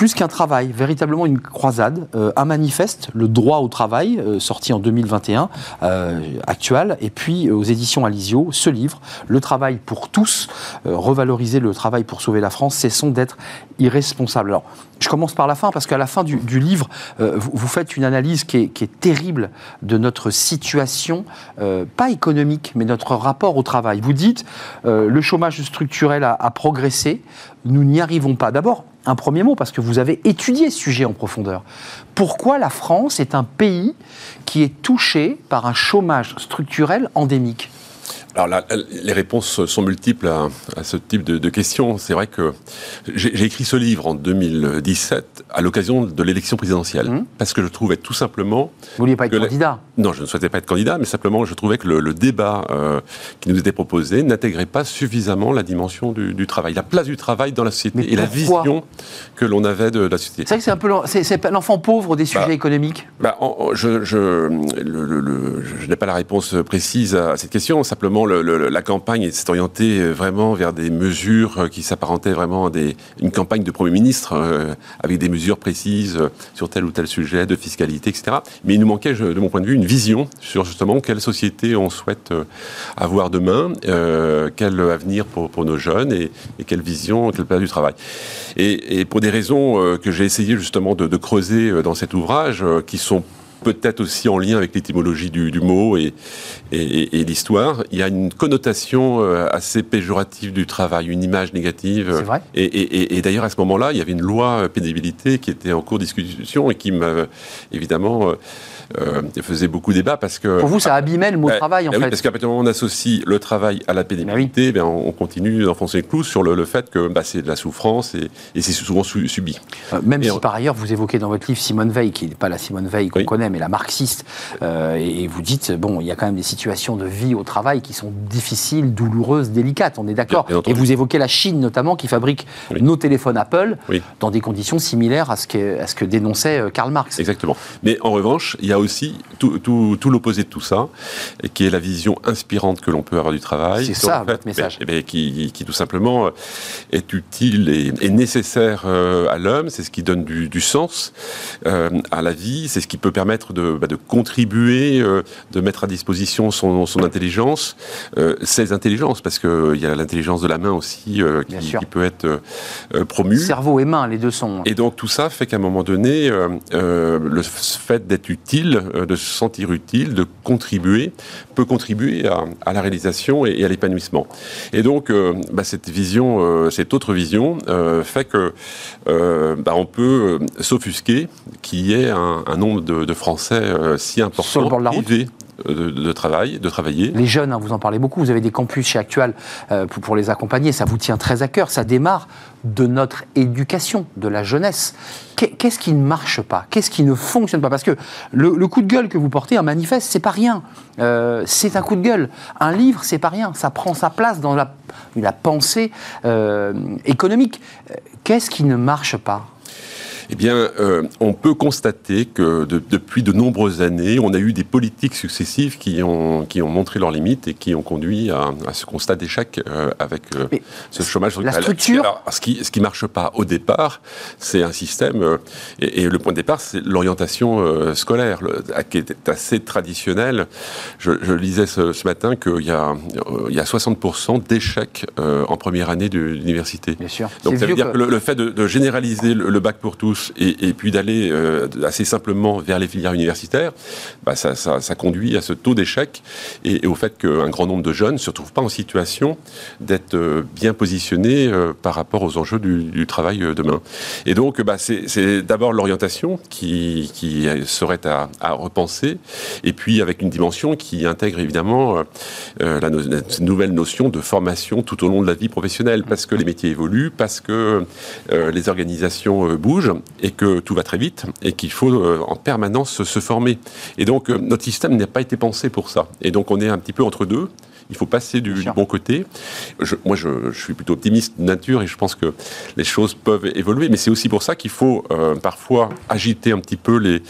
A: plus qu'un travail, véritablement une croisade, euh, un manifeste, le droit au travail, euh, sorti en 2021, euh, actuel, et puis aux éditions Alizio, ce livre, Le travail pour tous, revaloriser le travail pour sauver la France, cessons d'être irresponsables. Alors, je commence par la fin, parce qu'à la fin du, livre, vous, faites une analyse qui est, terrible de notre situation, pas économique, mais notre rapport au travail. Vous dites, le chômage structurel a, a progressé, nous n'y arrivons pas. D'abord, un premier mot, parce que vous avez étudié ce sujet en profondeur. Pourquoi la France est un pays qui est touché par un chômage structurel endémique?
E: Alors là, les réponses sont multiples à, à ce type de, de questions. C'est vrai que j'ai écrit ce livre en 2017 à l'occasion de l'élection présidentielle,
A: Mhm.
E: parce que je trouvais tout simplement
A: Vous vouliez pas être
E: la-
A: candidat
E: Non, je ne souhaitais pas être candidat, mais simplement je trouvais que le, le débat euh, qui nous était proposé n'intégrait pas suffisamment la dimension du, du travail, la place du travail dans la société
A: Mais
E: et la vision que l'on avait de la société.
A: C'est vrai que c'est un peu l'enfant pauvre des sujets
E: Bah,
A: économiques.
E: Bah, en- en- je, je, le- le- le- je n'ai pas la réponse précise à cette question. Simplement, la campagne s'est orientée vraiment vers des mesures qui s'apparentaient vraiment à une campagne de Premier ministre, euh, avec des mesures précises sur tel ou tel sujet, de fiscalité, etc. Mais il nous manquait, de mon point de vue, une vision sur justement quelle société on souhaite avoir demain, euh, quel avenir pour, nos jeunes et, quelle vision, quelle place du travail. Et, pour des raisons que j'ai essayé justement de, creuser dans cet ouvrage, qui sont peut-être aussi en lien avec l'étymologie du, du, mot et, et, et l'histoire, il y a une connotation euh, assez péjorative du travail, une image négative.
A: C'est vrai.
E: Et, et d'ailleurs, à ce moment-là, il y avait une loi pénibilité qui était en cours de discussion et qui m'a évidemment... Euh, faisait beaucoup débat parce que...
A: Pour vous, ça abîmait le mot
E: bah,
A: travail, en
E: bah
A: fait.
E: Oui, parce qu'à partir du moment où on associe le travail à la pénibilité, bah oui. on continue d'enfoncer le clou sur le, le fait que bah, c'est de la souffrance et, et c'est souvent su, subi.
A: Euh, même et si on... par ailleurs, vous évoquez dans votre livre Simone Veil, qui n'est pas la Simone Veil qu'on oui. connaît, mais la marxiste, euh, et vous dites, bon, il y a quand même des situations de vie au travail qui sont difficiles, douloureuses, délicates, on est d'accord. Et vous évoquez la Chine notamment, qui fabrique oui. nos téléphones Apple dans des conditions similaires à ce que, à ce que dénonçait euh, Karl Marx.
E: Exactement. Mais en revanche, il y a aussi tout, tout, tout l'opposé de tout ça, qui est la vision inspirante que l'on peut avoir du travail.
A: C'est ça, fait, votre message.
E: Mais, mais qui, qui, tout simplement euh, est utile et, et nécessaire euh, à l'homme. C'est ce qui donne du, du sens euh, à la vie. C'est ce qui peut permettre de, bah, de contribuer, euh, de mettre à disposition son, son intelligence, euh, ses intelligences, parce qu'il y a l'intelligence de la main aussi qui, qui, peut être promue.
A: Cerveau et main, les deux sont.
E: Et donc tout ça fait qu'à un moment donné, le fait d'être utile, de se sentir utile, de contribuer, peut contribuer à, à la réalisation et, et à l'épanouissement. Et donc, euh, bah, cette vision, euh, cette autre vision, euh, fait que bah, on peut s'offusquer qu'il y ait un, un nombre de, de Français si important privés de, de, travail, de travailler.
A: Les jeunes, hein, vous en parlez beaucoup, vous avez des campus chez Actual euh, pour, les accompagner, ça vous tient très à cœur, ça démarre de notre éducation, de la jeunesse. Qu'est-ce qui ne marche pas? Qu'est-ce qui ne fonctionne pas? Parce que le, coup de gueule que vous portez, un manifeste, c'est pas rien. Euh, c'est un coup de gueule. Un livre, c'est pas rien. Ça prend sa place dans la, pensée euh, économique. Qu'est-ce qui ne marche pas?
E: Eh bien, euh, on peut constater que de, depuis de nombreuses années, on a eu des politiques successives qui ont, qui ont montré leurs limites et qui ont conduit à, à ce constat d'échec euh, avec euh, ce chômage.
A: La structure
E: Alors, ce qui ce qui marche pas au départ, c'est un système, euh, et, et, le point de départ, c'est l'orientation euh, scolaire, le, qui est assez traditionnelle. Je, je lisais ce, ce matin qu'il y a, il y a 60% d'échecs en première année de l'université.
A: Bien sûr.
E: Donc ça veut dire que, que le, le, fait de, de généraliser le, le bac pour tous et, puis d'aller euh, assez simplement vers les filières universitaires, bah ça, ça, ça, conduit à ce taux d'échec et, au fait qu'un grand nombre de jeunes ne se retrouvent pas en situation d'être euh, bien positionnés euh, par rapport aux enjeux du, travail demain. Et donc, bah, c'est d'abord l'orientation qui, qui, serait à, repenser, et puis avec une dimension qui intègre évidemment la, no la, nouvelle notion de formation tout au long de la vie professionnelle, parce que les métiers évoluent, parce que les organisations bougent, et que tout va très vite et qu'il faut euh, en permanence se former. Et donc euh, notre système n'a pas été pensé pour ça. Et donc on est un petit peu entre deux. Il faut passer du, du bon côté. Je, moi, je, je, suis plutôt optimiste de nature et je pense que les choses peuvent évoluer. Mais c'est aussi pour ça qu'il faut euh, parfois agiter un petit peu les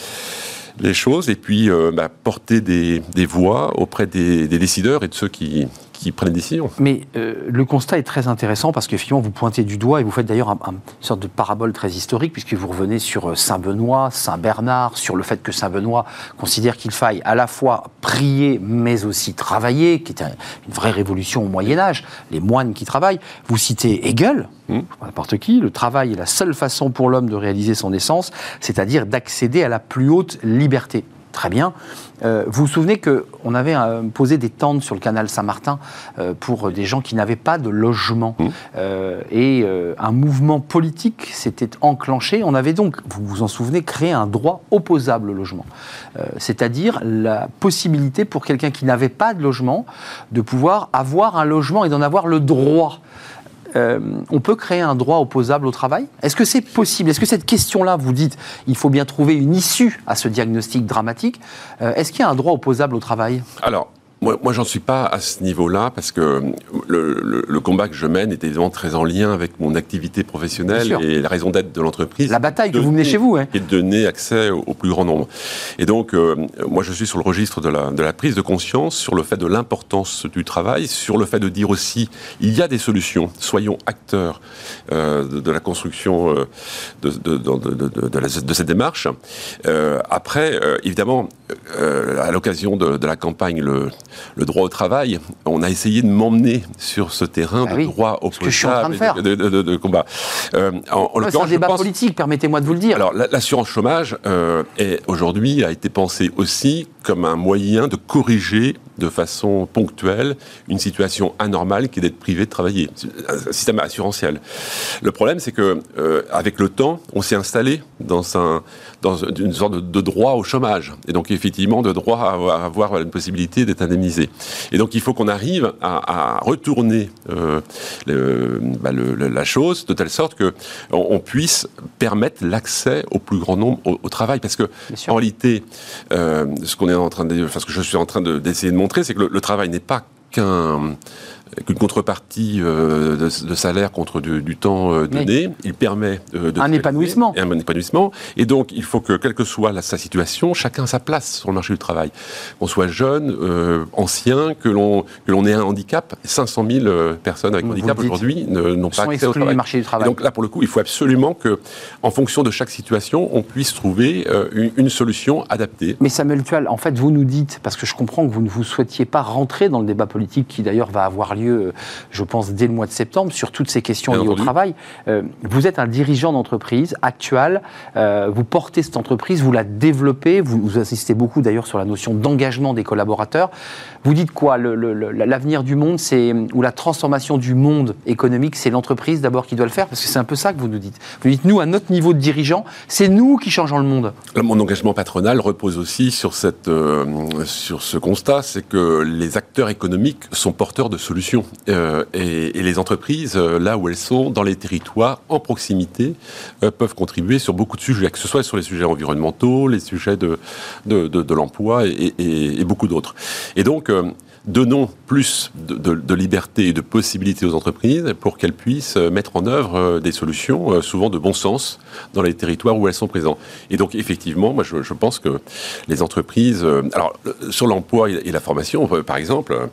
E: les choses et puis euh, bah, porter des, des, voix auprès des, des, décideurs et de ceux qui, qui prennent des décisions.
A: Mais euh, le constat est très intéressant parce qu'effectivement, vous pointez du doigt et vous faites d'ailleurs un, un, une sorte de parabole très historique puisque vous revenez sur Saint-Benoît, Saint-Bernard, sur le fait que Saint-Benoît considère qu'il faille à la fois prier mais aussi travailler, qui est un, une vraie révolution au Moyen-Âge, les moines qui travaillent. Vous citez Hegel, mmh. n'importe qui, le travail est la seule façon pour l'homme de réaliser son essence, c'est-à-dire d'accéder à la plus haute liberté. Très bien. Euh, vous vous souvenez qu'on avait euh, posé des tentes sur le canal Saint-Martin euh, pour des gens qui n'avaient pas de logement. Mmh. et un mouvement politique s'était enclenché. On avait donc, vous vous en souvenez, créé un droit opposable au logement. C'est-à-dire la possibilité pour quelqu'un qui n'avait pas de logement de pouvoir avoir un logement et d'en avoir le droit. Euh, on peut créer un droit opposable au travail Est-ce que c'est possible Est-ce que cette question-là, vous dites, il faut bien trouver une issue à ce diagnostic dramatique euh, Est-ce qu'il y a un droit opposable au travail?
E: Alors, moi, moi j'en suis pas à ce niveau-là parce que le, le, combat que je mène est évidemment très en lien avec mon activité professionnelle et la raison d'être de l'entreprise.
A: La bataille que vous menez chez vous, hein.
E: Et de donner accès au, plus grand nombre. Et donc, euh, moi, je suis sur le registre de la, de la prise de conscience sur le fait de l'importance du travail, sur le fait de dire aussi, il y a des solutions. Soyons acteurs euh, de, la construction euh, de, de, de, cette démarche. après, évidemment, à l'occasion de, la campagne, le le droit au travail, on a essayé de m'emmener sur ce terrain
A: bah
E: de droit au
A: ce que je suis en train de, faire.
E: de, combat.
A: Euh, en, c'est un débat politique, permettez-moi de vous le dire.
E: Alors, l'assurance chômage, euh, aujourd'hui, a été pensée aussi comme un moyen de corriger de façon ponctuelle une situation anormale qui est d'être privé de travailler, un système assurantiel. Le problème, c'est que euh, avec le temps, on s'est installé dans, un, dans une sorte de, droit au chômage, et donc effectivement de droit à avoir, une possibilité d'être indemnisé. Et donc il faut qu'on arrive à, retourner euh, bah, la chose de telle sorte que on, puisse permettre l'accès au plus grand nombre au, travail, parce que en réalité, euh, ce qu'on est en train de, enfin, ce que je suis en train d'essayer de, montrer, c'est que le travail n'est pas qu'un une contrepartie euh, de, salaire contre du, temps euh, donné. Il permet
A: euh, de un épanouissement.
E: Un épanouissement. Et donc, il faut que, quelle que soit sa situation, chacun a sa place sur le marché du travail. Qu'on soit jeune, ancien, que l'on que l'on ait un handicap. 500 000 personnes avec handicap aujourd'hui n'ont pas accès au travail.
A: Marché du travail.
E: donc là, pour le coup, il faut absolument que, en fonction de chaque situation, on puisse trouver une, solution adaptée.
A: Mais Samuel Tual, en fait, vous nous dites, parce que je comprends que vous ne vous souhaitiez pas rentrer dans le débat politique qui d'ailleurs va avoir lieu lieu, je pense, dès le mois de septembre, sur toutes ces questions liées au travail. Euh, vous êtes un dirigeant d'entreprise actuel, euh, vous portez cette entreprise, vous la développez, vous, vous insistez beaucoup d'ailleurs sur la notion d'engagement des collaborateurs. Vous dites quoi? L'avenir du monde, c'est ou la transformation du monde économique, c'est l'entreprise d'abord qui doit le faire? Parce que c'est un peu ça que vous nous dites. Vous dites, nous, à notre niveau de dirigeant, c'est nous qui changeons le monde.
E: Mon engagement patronal repose aussi sur, cette, euh, sur ce constat, c'est que les acteurs économiques sont porteurs de solutions. Euh, et, les entreprises, euh, là où elles sont, dans les territoires, en proximité, peuvent contribuer sur beaucoup de sujets, que ce soit sur les sujets environnementaux, les sujets de, l'emploi et, et, beaucoup d'autres. Et donc, euh, donnons plus de, liberté et de possibilités aux entreprises pour qu'elles puissent euh, mettre en œuvre euh, des solutions, souvent de bon sens, dans les territoires où elles sont présentes. Et donc, effectivement, moi, je, pense que les entreprises... alors, sur l'emploi et la formation, par exemple,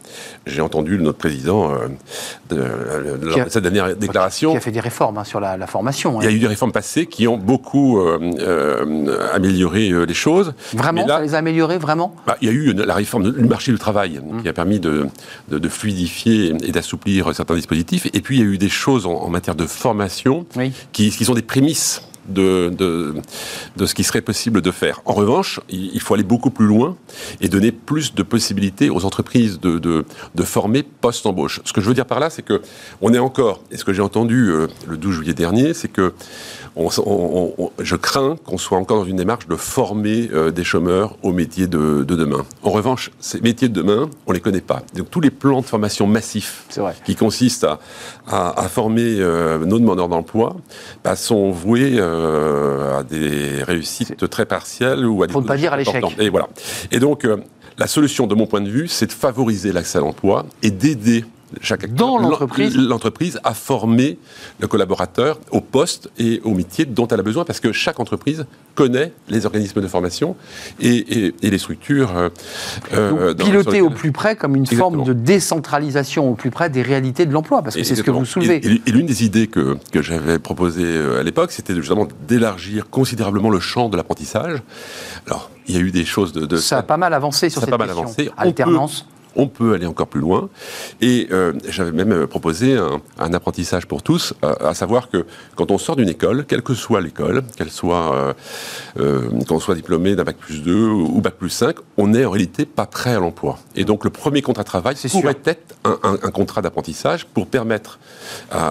E: j'ai entendu notre président de, cette dernière déclaration...
A: Qui a fait des réformes hein, sur la, formation.
E: Il y a hein. eu des réformes passées qui ont beaucoup amélioré les choses.
A: Vraiment Ça les a améliorées, vraiment?
E: Bah, Il y a eu la réforme du marché du travail mmh. qui a permis de, de, fluidifier et d'assouplir certains dispositifs. Et puis, il y a eu des choses en, matière de formation qui, qui sont des prémices de, de, de, ce qui serait possible de faire. En revanche, il faut aller beaucoup plus loin et donner plus de possibilités aux entreprises de, de former post-embauche. Ce que je veux dire par là, c'est que on est encore, et ce que j'ai entendu euh, le 12 juillet dernier, c'est que on, je crains qu'on soit encore dans une démarche de former euh, des chômeurs aux métiers de, demain. En revanche, ces métiers de demain, on les connaît pas. Donc tous les plans de formation massifs qui consistent à, à, former euh, nos demandeurs d'emploi bah, sont voués euh, à des réussites très partielles ou à des.
A: Faut ne pas dire à l'échec.
E: Et voilà. Et donc, euh, la solution, de mon point de vue, c'est de favoriser l'accès à l'emploi et d'aider chaque
A: dans l'entreprise.
E: l'entreprise a formé le collaborateur au poste et au métier dont elle a besoin parce que chaque entreprise connaît les organismes de formation et, les structures
A: euh, euh piloter au plus près comme une forme de décentralisation au plus près des réalités de l'emploi parce que c'est ce que vous soulevez.
E: Et, l'une des idées que, que j'avais proposées euh, à l'époque c'était justement d'élargir considérablement le champ de l'apprentissage. Alors il y a eu des choses de,
A: ça a pas mal avancé sur cette pas question. mal avancé. alternance
E: on peut aller encore plus loin. Et euh, j'avais même euh, proposé un, apprentissage pour tous, euh, à, savoir que quand on sort d'une école, quelle que soit l'école, qu'elle soit, qu'on soit diplômé d'un bac plus 2 ou bac plus 5, on n'est en réalité pas prêt à l'emploi. Et donc le premier contrat de travail pourrait être un, contrat d'apprentissage pour permettre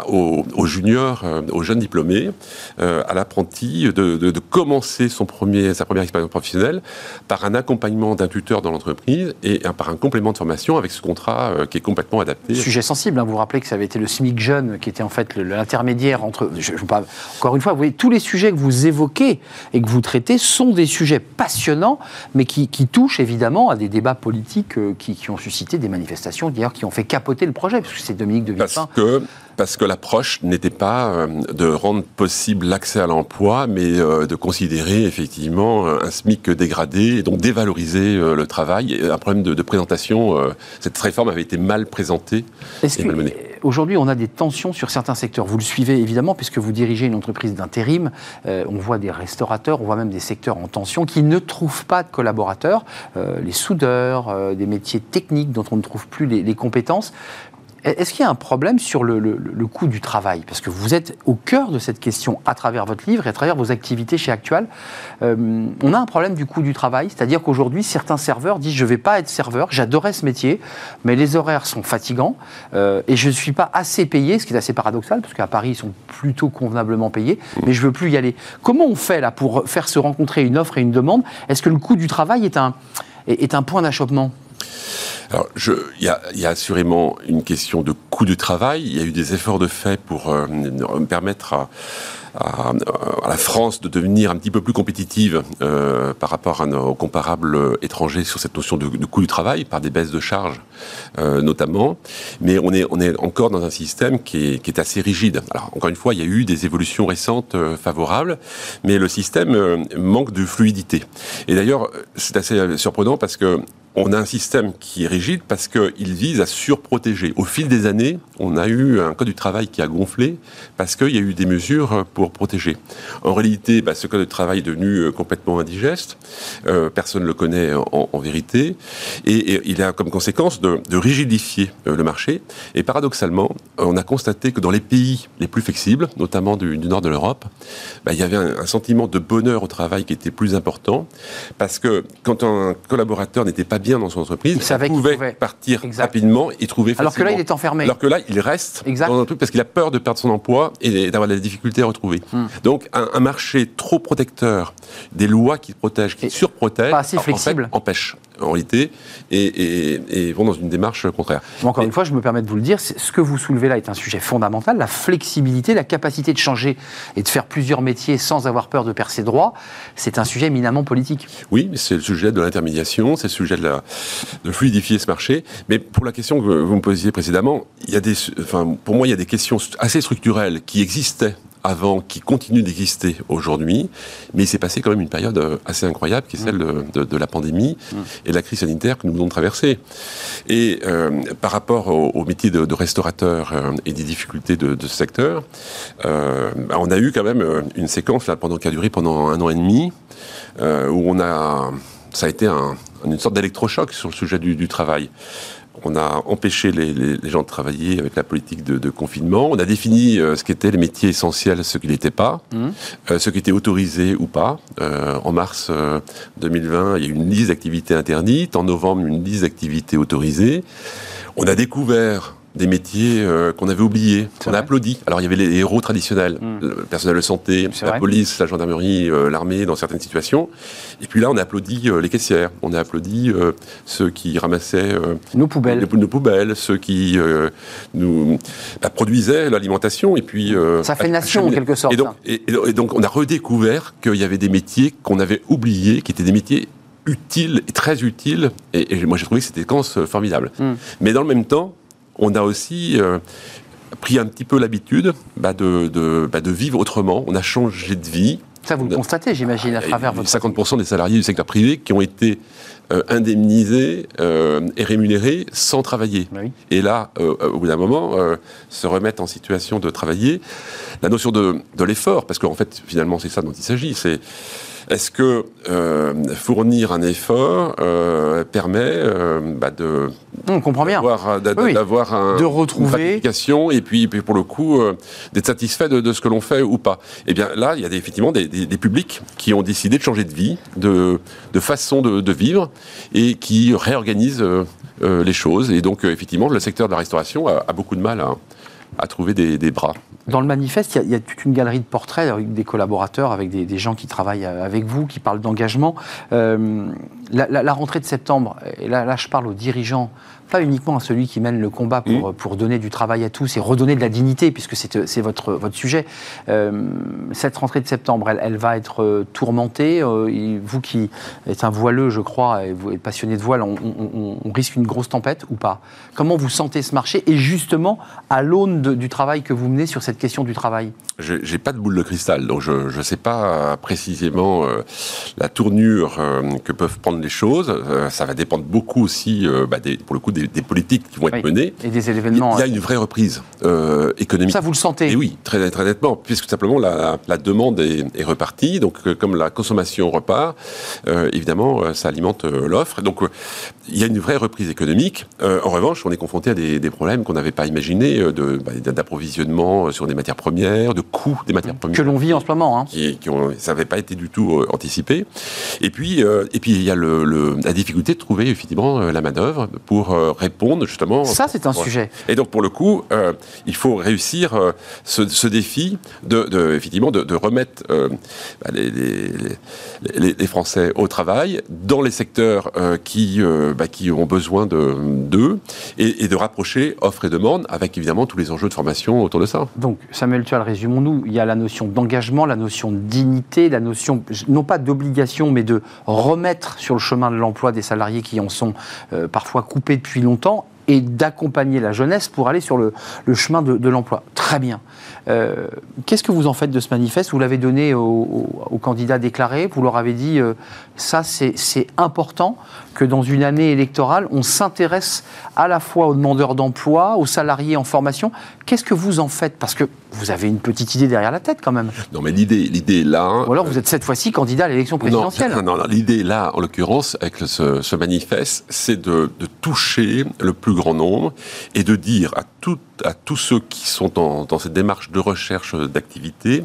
E: aux, juniors, aux jeunes diplômés, à l'apprenti de, commencer son premier, sa première expérience professionnelle par un accompagnement d'un tuteur dans l'entreprise et par un complément de formation formation avec ce contrat euh, qui est complètement adapté.
A: Sujet sensible, hein. vous vous rappelez que ça avait été le SMIC jeune qui était en fait l'intermédiaire entre. je- je parle- encore une fois, vous voyez, tous les sujets que vous évoquez et que vous traitez sont des sujets passionnants, mais qui, qui touchent évidemment à des débats politiques euh, qui, qui ont suscité des manifestations, d'ailleurs, qui ont fait capoter le projet, parce que c'est Dominique de
E: Parce
A: Villepin.
E: que, parce que l'approche n'était pas euh, de rendre possible l'accès à l'emploi, mais euh, de considérer effectivement euh, un SMIC dégradé et donc dévaloriser le travail. Et un problème de, de présentation, cette réforme avait été mal présentée et
A: que,
E: malmenée.
A: euh, Aujourd'hui, on a des tensions sur certains secteurs? Vous le suivez évidemment, puisque vous dirigez une entreprise d'intérim. Euh, on voit des restaurateurs, on voit même des secteurs en tension qui ne trouvent pas de collaborateurs. Euh, les soudeurs, euh, des métiers techniques dont on ne trouve plus les, les compétences. Est-ce qu'il y a un problème sur le, coût du travail? Parce que vous êtes au cœur de cette question à travers votre livre et à travers vos activités chez Actual. Euh, on a un problème du coût du travail, c'est-à-dire qu'aujourd'hui, certains serveurs disent je ne vais pas être serveur, j'adorais ce métier, mais les horaires sont fatigants euh, et je ne suis pas assez payé, ce qui est assez paradoxal, parce qu'à Paris, ils sont plutôt convenablement payés, mais je ne veux plus y aller. Comment on fait là pour faire se rencontrer une offre et une demande? Est-ce que le coût du travail est un point d'achoppement?
E: Alors, il y a, assurément une question de coût du travail. Il y a eu des efforts de fait pour euh, permettre à, la France de devenir un petit peu plus compétitive euh, par rapport à nos comparables étrangers sur cette notion de, coût du travail, par des baisses de charges euh, notamment. Mais on est, encore dans un système qui est, assez rigide. Alors, encore une fois, il y a eu des évolutions récentes favorables, mais le système manque de fluidité. Et d'ailleurs, c'est assez surprenant parce que on a un système qui est rigide parce qu'il vise à surprotéger. Au fil des années, on a eu un code du travail qui a gonflé parce qu'il y a eu des mesures pour protéger. En réalité, bah, ce code du travail est devenu euh, complètement indigeste. Euh, personne ne le connaît en, vérité. Et, il a comme conséquence de, rigidifier euh, le marché. Et paradoxalement, on a constaté que dans les pays les plus flexibles, notamment du, du nord de l'Europe, bah, il y avait un, un sentiment de bonheur au travail qui était plus important. Parce que quand un collaborateur n'était pas bien dans son entreprise,
A: Il savait
E: il
A: qu'il
E: pouvait,
A: pouvait.
E: partir
A: Exact.
E: rapidement et trouver
A: Alors que là, il est enfermé.
E: Alors que là, il reste
A: Exact.
E: dans un truc parce qu'il a peur de perdre son emploi et d'avoir des difficultés à retrouver.
A: Hmm.
E: Donc, un, un marché trop protecteur, des lois qui protègent, qui
A: Et
E: surprotègent,
A: pas assez
E: en fait,
A: flexible.
E: En réalité et, et- et vont dans une démarche contraire.
A: Encore
E: Et-
A: une fois, je me permets de vous le dire, ce que vous soulevez là est un sujet fondamental, la flexibilité, la capacité de changer et de faire plusieurs métiers sans avoir peur de perdre ses droits, c'est un sujet éminemment politique.
E: Oui, c'est le sujet de l'intermédiation, c'est le sujet de, la, de fluidifier ce marché. Mais pour la question que vous me posiez précédemment, il y a des, enfin, pour moi, il y a des questions assez structurelles qui existaient avant, qui continuent d'exister aujourd'hui, mais il s'est passé quand même une période euh, assez incroyable, qui est celle de, de- de la pandémie et de la crise sanitaire que nous venons de traverser. Et euh, par rapport au, au métier de, de restaurateur euh, et des difficultés de, ce secteur, euh, bah, on a eu quand même une séquence là, pendant, qui a duré pendant un an et demi, où on a, ça a été un- une sorte d'électrochoc sur le sujet du, du travail. On a empêché les, les- les gens de travailler avec la politique de, de confinement. On a défini euh, ce qu'étaient les métiers essentiels, ce qui n'étaient pas, euh, ce qui était autorisé ou pas. Euh, en mars euh, 2020, il y a eu une liste d'activités interdites. En novembre, une liste d'activités autorisées. On a découvert des métiers euh, qu'on avait oubliés. On a applaudi. Alors il y avait les héros traditionnels,
A: Mm.
E: le personnel de santé, la
A: vrai.
E: police, la gendarmerie, euh, l'armée dans certaines situations. Et puis là, on a applaudi euh, les caissières, on a applaudi ceux qui ramassaient
A: Nos poubelles.
E: les- nos poubelles, ceux qui nous bah, produisaient l'alimentation et puis
A: Ça fait nation, en quelque sorte,
E: Et donc,
A: ça.
E: et- et donc, on a redécouvert qu'il y avait des métiers qu'on avait oubliés, qui étaient des métiers utiles et très utiles. Et, et moi, j'ai trouvé que c'était quand formidable.
A: Mm.
E: Mais dans le même temps, on a aussi euh, pris un petit peu l'habitude bah, de, de- bah, de vivre autrement. On a changé de vie.
A: Ça, vous le constatez, j'imagine, à
E: il y a
A: travers votre...
E: 50% des salariés du secteur privé qui ont été euh, indemnisés euh, et rémunérés sans travailler.
A: Bah oui.
E: Et là, euh, au bout d'un moment, euh, se remettre en situation de travailler. La notion de, de l'effort, parce qu'en fait, finalement, c'est ça dont il s'agit, c'est est-ce que euh, fournir un effort euh, permet euh, bah, de
A: On comprend bien.
E: d'avoir
A: Oui,
E: un,
A: De retrouver-
E: une et puis, puis pour le coup euh, d'être satisfait de, de ce que l'on fait ou pas. Et bien là, il y a des- effectivement des, des- des publics qui ont décidé de changer de vie, de, de façon de, de vivre et qui réorganisent euh, les choses. Et donc effectivement, le secteur de la restauration a, a beaucoup de mal à, à trouver des, bras.
A: Dans le manifeste, il y, a- toute une galerie de portraits avec des collaborateurs, avec des, gens qui travaillent euh, avec vous, qui parlent d'engagement. Euh, la, rentrée de septembre, et là je parle aux dirigeants, pas uniquement à celui qui mène le combat pour, pour donner du travail à tous et redonner de la dignité, puisque c'est c'est votre, votre sujet. Euh, cette rentrée de septembre, elle, elle va être euh, tourmentée. Euh, vous qui êtes un voileux, je crois, et vous êtes passionné de voile, on, on- on- on risque une grosse tempête ou pas? Comment vous sentez ce marché Et justement, à l'aune du travail que vous menez sur cette question du travail?
E: Je n'ai pas de boule de cristal, donc je ne sais pas euh, précisément euh, la tournure euh, que peuvent prendre les choses. Euh, ça va dépendre beaucoup aussi, euh, bah, des- pour le coup, des, des politiques qui vont être
A: Oui.
E: menées.
A: Et des
E: Il y
A: événements.
E: a une vraie reprise euh, économique.
A: Ça, vous le sentez
E: Et oui, très, très nettement, puisque simplement la, la demande est, est repartie. Donc, euh, comme la consommation repart, euh, évidemment, euh, ça alimente euh, l'offre. Donc, euh, il y a une vraie reprise économique. Euh, en revanche, on est confronté à des, des problèmes qu'on n'avait pas imaginés euh, de, bah, d'approvisionnement sur des matières premières, de coûts des matières premières
A: que l'on vit en ce moment. hein.
E: qui, qui ont, ça n'avait pas été du tout euh, anticipé. Et puis, euh, et puis il y a le, le- la difficulté de trouver effectivement euh, la manœuvre pour euh, répondre justement.
A: Ça, c'est un
E: Ouais.
A: sujet.
E: Et donc pour le coup, euh, il faut réussir euh, ce, ce défi de, de- effectivement de, de remettre euh, bah, les, les- les- les Français au travail dans les secteurs euh, qui, euh, bah, qui ont besoin de- d'eux et, et de rapprocher offre et demande avec évidemment tous les enjeux de formation autour de ça.
A: Donc, Samuel Tual, résumons-nous. Il y a la notion d'engagement, la notion de dignité, la notion, non pas d'obligation, mais de remettre sur le chemin de l'emploi des salariés qui en sont euh, parfois coupés depuis longtemps et d'accompagner la jeunesse pour aller sur le, chemin de l'emploi. Très bien. Euh, Qu'est-ce que vous en faites de ce manifeste? Vous l'avez donné aux, aux- aux candidats déclarés, vous leur avez dit, euh, ça c'est important que dans une année électorale, on s'intéresse à la fois aux demandeurs d'emploi, aux salariés en formation. Qu'est-ce que vous en faites? Parce que vous avez une petite idée derrière la tête quand même.
E: Non, mais l'idée, l'idée là.
A: Ou alors vous êtes cette fois-ci candidat à l'élection présidentielle.
E: Non, non, non, l'idée là, en l'occurrence, avec ce, ce manifeste, c'est de, de toucher le plus grand nombre et de dire à, tout- à tous ceux qui sont dans, dans cette démarche de recherche d'activité,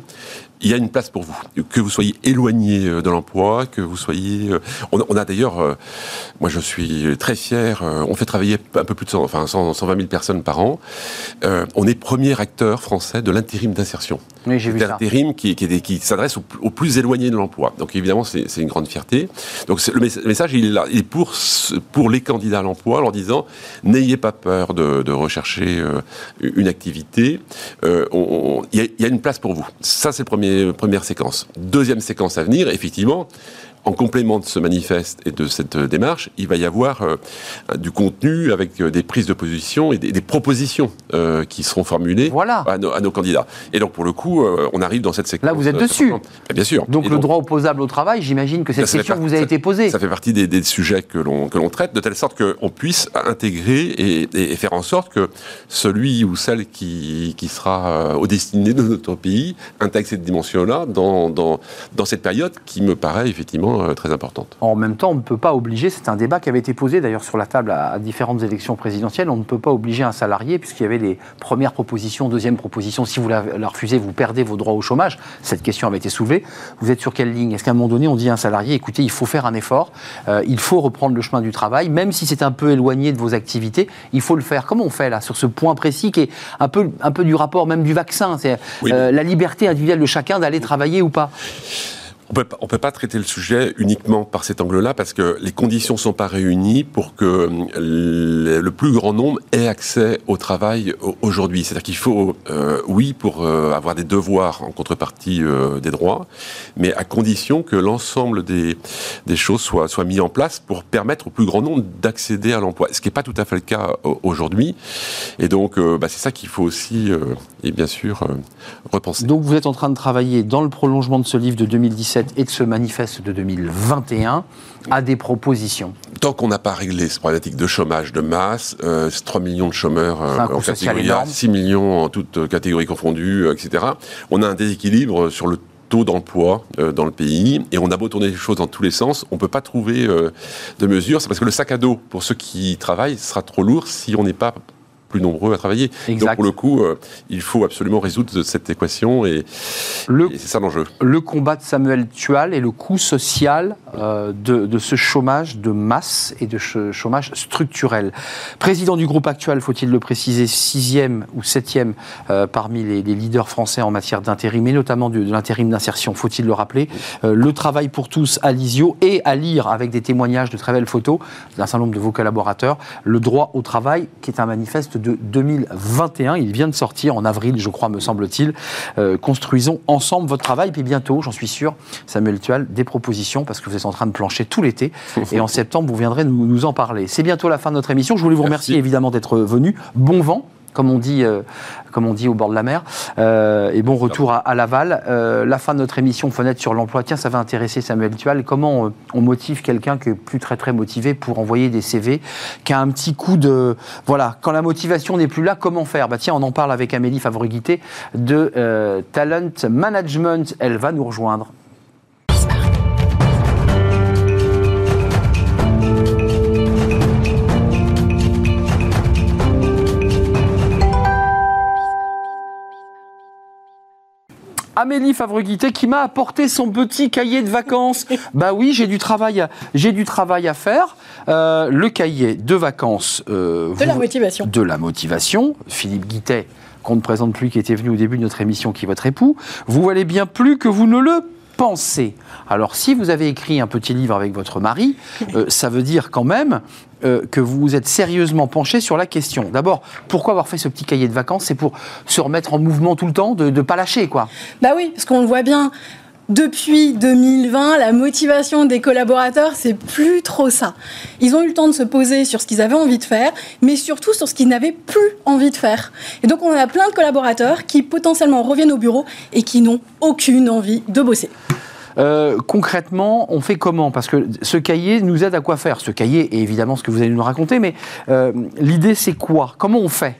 E: il y a une place pour vous. Que vous soyez éloigné euh, de l'emploi, que vous soyez... euh, On, a- on a d'ailleurs... euh, Moi, je suis très fier. On fait travailler un peu plus de 100, enfin, 100, 120 000 personnes par an. Euh, On est premier acteur français de l'intérim d'insertion.
A: Oui, j'ai vu ça.
E: L'intérim qui, qui, est- qui s'adresse aux, aux plus éloignés de l'emploi. Donc évidemment, c'est une grande fierté. Donc le mess- le message, il est là. Il est pour, les candidats à l'emploi, en leur disant n'ayez pas peur de, de rechercher euh, une activité. Euh, Il y, y a une place pour vous. Ça, c'est la première séquence. Deuxième séquence à venir, effectivement. En complément de ce manifeste et de cette euh, démarche, il va y avoir euh, du contenu avec euh, des prises de position et des, des propositions euh, qui seront formulées
A: Voilà.
E: à, nos, à nos candidats. Et donc, pour le coup, on arrive dans cette séquence.
A: Là, vous êtes dessus.
E: Bien sûr.
A: Donc
E: Et
A: le droit opposable au travail, j'imagine que cette
E: ça
A: question vous a
E: ça-
A: été posée.
E: Ça fait partie des, des sujets que l'on que l'on traite, de telle sorte qu'on puisse intégrer et, et- et faire en sorte que celui ou celle qui, qui sera au destiné de notre pays intègre cette dimension-là dans, dans, dans cette période qui me paraît effectivement euh, très importante.
A: En même temps, on ne peut pas obliger, c'est un débat qui avait été posé d'ailleurs sur la table à, à différentes élections présidentielles, on ne peut pas obliger un salarié, puisqu'il y avait les premières propositions, deuxième proposition, si vous la, la refusez, vous perdez vos droits au chômage. Cette question avait été soulevée. Vous êtes sur quelle ligne? Est-ce qu'à un moment donné, on dit à un salarié, écoutez, il faut faire un effort, euh, il faut reprendre le chemin du travail, même si c'est un peu éloigné de vos activités, il faut le faire? Comment on fait là, sur ce point précis qui est un peu, un peu du rapport même du vaccin? C'est
E: Oui.
A: euh, la liberté individuelle de chacun d'aller travailler ou pas?
E: On peut, on peut pas traiter le sujet uniquement par cet angle-là parce que les conditions sont pas réunies pour que euh, le, plus grand nombre ait accès au travail au- aujourd'hui. C'est-à-dire qu'il faut, euh, oui, pour euh, avoir des devoirs en contrepartie des droits, mais à condition que l'ensemble des, choses soient, soient mis en place pour permettre au plus grand nombre d'accéder à l'emploi. Ce qui n'est pas tout à fait le cas aujourd'hui. Et donc, bah, c'est ça qu'il faut aussi, et bien sûr, repenser.
A: Donc vous êtes en train de travailler dans le prolongement de ce livre de 2017 et de ce manifeste de 2021 à des propositions.
E: Tant qu'on n'a pas réglé cette problématique de chômage de masse, euh, c'est 3 millions de chômeurs euh, en catégorie A,
A: énorme.
E: 6 millions en toutes euh, catégories confondues, euh, etc. On a un déséquilibre sur le taux d'emploi euh, dans le pays et on a beau tourner les choses dans tous les sens, on peut pas trouver euh, de mesures. C'est parce que le sac à dos pour ceux qui travaillent sera trop lourd si on n'est pas plus nombreux à travailler.
A: Exact.
E: Donc pour le coup, euh, il faut absolument résoudre cette équation et, c'est ça l'enjeu.
A: le combat de Samuel Tual et le coût social euh, de, de ce chômage de masse et de ce chômage structurel. Président du groupe actuel, faut-il le préciser, sixième ou septième euh, parmi les, les leaders français en matière d'intérim et notamment de, de l'intérim d'insertion, faut-il le rappeler? Le travail pour tous à l'ISIO et à lire avec des témoignages de très belles photos d'un certain nombre de vos collaborateurs. Le droit au travail, qui est un manifeste de 2021, il vient de sortir en avril, je crois, me semble-t-il. Euh, construisons ensemble votre travail. Puis bientôt, j'en suis sûr, Samuel Tual, des propositions, parce que vous êtes en train de plancher tout l'été. Et en septembre, vous viendrez nous, nous en parler. C'est bientôt la fin de notre émission. Je voulais vous remercier
E: Merci.
A: évidemment d'être venu. Bon vent. Comme on, dit, euh, comme on dit au bord de la mer. Euh, et bon retour à, Laval. Euh, la fin de notre émission Fenêtre sur l'emploi. Tiens, ça va intéresser Samuel Tual. Comment on motive quelqu'un qui est plus très très motivé pour envoyer des CV, qui a un petit coup de. Voilà, quand la motivation n'est plus là, comment faire? Bah, Tiens, on en parle avec Amélie Favoriguité de Talent Management. Elle va nous rejoindre. Amélie Favreguité qui m'a apporté son petit cahier de vacances. bah oui, j'ai du travail, à, j'ai du travail à faire. Euh, le cahier de vacances. euh,
F: De la motivation.
A: De la motivation. Philippe Guittet, qu'on ne présente plus, qui était venu au début de notre émission, qui est votre époux. Vous valez bien plus que vous ne le pensez. Alors, si vous avez écrit un petit livre avec votre mari, euh, ça veut dire quand même euh, que vous vous êtes sérieusement penché sur la question. D'abord, pourquoi avoir fait ce petit cahier de vacances? C'est pour se remettre en mouvement tout le temps, de ne pas lâcher, quoi.
F: Bah oui, parce qu'on le voit bien. Depuis 2020, la motivation des collaborateurs, c'est plus trop ça. Ils ont eu le temps de se poser sur ce qu'ils avaient envie de faire, mais surtout sur ce qu'ils n'avaient plus envie de faire. Et donc, on a plein de collaborateurs qui potentiellement reviennent au bureau et qui n'ont aucune envie de bosser.
A: Euh, concrètement, on fait comment? Parce que ce cahier nous aide à quoi faire Ce cahier est évidemment ce que vous allez nous raconter, mais euh, l'idée c'est quoi? Comment on fait?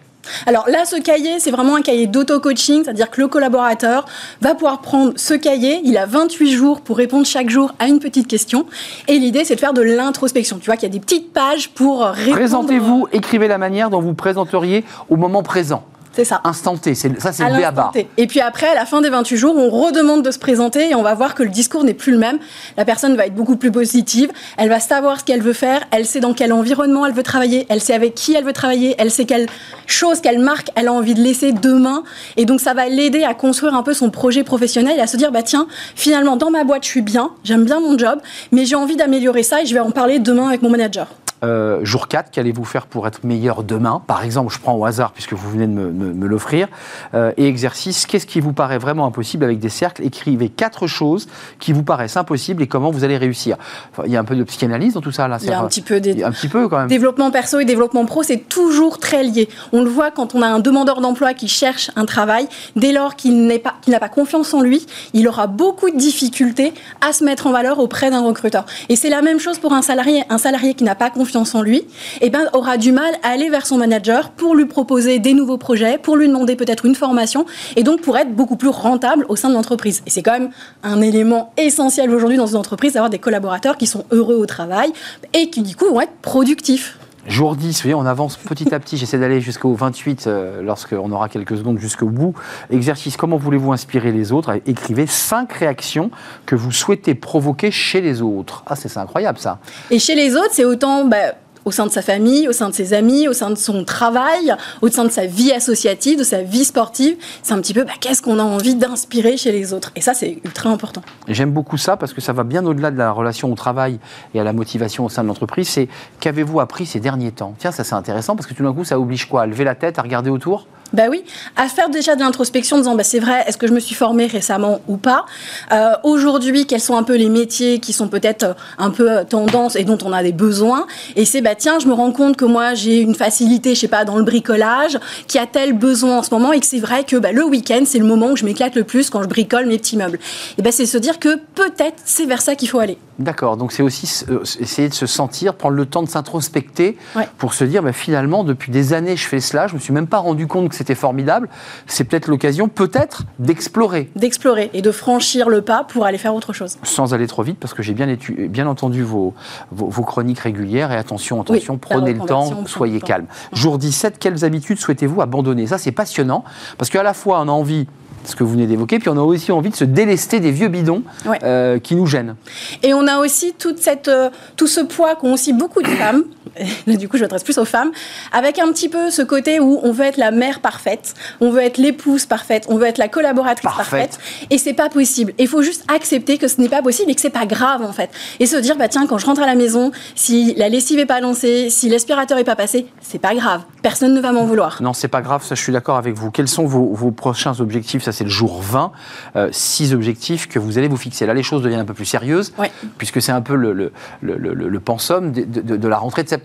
F: Alors là, ce cahier, c'est vraiment un cahier d'auto-coaching, c'est-à-dire que le collaborateur va pouvoir prendre ce cahier, il a 28 jours pour répondre chaque jour à une petite question, et l'idée, c'est de faire de l'introspection. Tu vois qu'il y a des petites pages pour répondre.
A: Présentez-vous, écrivez la manière dont vous présenteriez au moment présent.
F: C'est ça.
A: Instant T, c'est- ça c'est le.
F: T. Et puis après, à la fin des 28 jours, on redemande de se présenter et on va voir que le discours n'est plus le même. La personne va être beaucoup plus positive. Elle va savoir ce qu'elle veut faire. Elle sait dans quel environnement elle veut travailler. Elle sait avec qui elle veut travailler. Elle sait quelle chose, quelle marque elle a envie de laisser demain. Et donc, ça va l'aider à construire un peu son projet professionnel et à se dire, bah tiens, finalement, dans ma boîte, je suis bien. J'aime bien mon job. Mais j'ai envie d'améliorer ça et je vais en parler demain avec mon manager.
A: Euh, jour 4, qu'allez-vous faire pour être meilleur demain? Par exemple, je prends au hasard puisque vous venez de me, me- me l'offrir. Euh, et exercice, qu'est-ce qui vous paraît vraiment impossible avec des cercles? Écrivez quatre choses qui vous paraissent impossibles et comment vous allez réussir. Enfin, il y a un peu de psychanalyse dans tout ça là.
F: Il y a un petit peu des,
A: un petit peu quand même.
F: Développement perso et développement pro, c'est toujours très lié. On le voit quand on a un demandeur d'emploi qui cherche un travail. Dès lors qu'il n'est pas- qu'il n'a pas confiance en lui, il aura beaucoup de difficultés à se mettre en valeur auprès d'un recruteur. Et c'est la même chose pour un salarié. Un salarié qui n'a pas confiance en lui, eh ben, aura du mal à aller vers son manager pour lui proposer des nouveaux projets, pour lui demander peut-être une formation, et donc pour être beaucoup plus rentable au sein de l'entreprise. Et c'est quand même un élément essentiel aujourd'hui dans une entreprise d'avoir des collaborateurs qui sont heureux au travail et qui du coup vont être productifs.
A: Jour 10, vous voyez, on avance petit à petit. J'essaie d'aller jusqu'au 28 euh, lorsqu'on aura quelques secondes jusqu'au bout. Exercice, comment voulez-vous inspirer les autres? Écrivez cinq réactions que vous souhaitez provoquer chez les autres. Ah, c'est incroyable ça.
F: Et chez les autres, c'est autant bah, au sein de sa famille, au sein de ses amis, au sein de son travail, au sein de sa vie associative, de sa vie sportive. C'est un petit peu bah, qu'est-ce qu'on a envie d'inspirer chez les autres. Et ça, c'est ultra important.
A: J'aime beaucoup ça parce que ça va bien au-delà de la relation au travail et à la motivation au sein de l'entreprise. C'est qu'avez-vous appris ces derniers temps? Tiens, ça c'est intéressant parce que tout d'un coup, ça oblige quoi? À lever la tête, à regarder autour?
F: Bah oui, à faire déjà de l'introspection en disant bah, c'est vrai, est-ce que je me suis formée récemment ou pas? Euh, Aujourd'hui, quels sont un peu les métiers qui sont peut-être euh, un peu euh, tendance et dont on a des besoins? Et c'est bah tiens, je me rends compte que moi j'ai une facilité, je sais pas, dans le bricolage, qui a tel besoin en ce moment et que c'est vrai que bah, le week-end c'est le moment où je m'éclate le plus quand je bricole mes petits meubles. Et ben c'est se dire que peut-être c'est vers ça qu'il faut aller.
A: D'accord, donc c'est aussi essayer de se sentir, prendre le temps de s'introspecter
F: Ouais.
A: pour se dire bah, finalement, depuis des années, je fais cela, je me suis même pas rendu compte que c'était formidable. C'est peut-être l'occasion, peut-être, d'explorer.
F: D'explorer et de franchir le pas pour aller faire autre chose.
A: Sans aller trop vite, parce que j'ai bien, étu- bien entendu vos, vos, vos chroniques régulières. Et attention, attention, prenez le temps, soyez calme. Jour 17, quelles habitudes souhaitez-vous abandonner? Ça, c'est passionnant, parce qu'à la fois, on a envie ce que vous venez d'évoquer, puis on a aussi envie de se délester des vieux bidons
F: Ouais.
A: euh, qui nous gênent.
F: Et on a aussi toute cette, euh, tout ce poids qu'ont aussi beaucoup de femmes. Là, du coup, je m'adresse plus aux femmes, avec un petit peu ce côté où on veut être la mère parfaite, on veut être l'épouse parfaite, on veut être la collaboratrice
A: Parfaite.
F: parfaite, et c'est pas possible. Il faut juste accepter que ce n'est pas possible et que c'est pas grave en fait, et se dire bah tiens, quand je rentre à la maison, si la lessive est pas lancée, si l'aspirateur est pas passé, c'est pas grave, personne ne va m'en vouloir.
A: Non, c'est pas grave, ça je suis d'accord avec vous. Quels sont vos, vos prochains objectifs? Ça c'est le jour 20. Euh, six objectifs que vous allez vous fixer. Là, les choses deviennent un peu plus sérieuses,
F: Ouais.
A: puisque c'est un peu le, le, le, le- le pensum de, de- de la rentrée de septembre.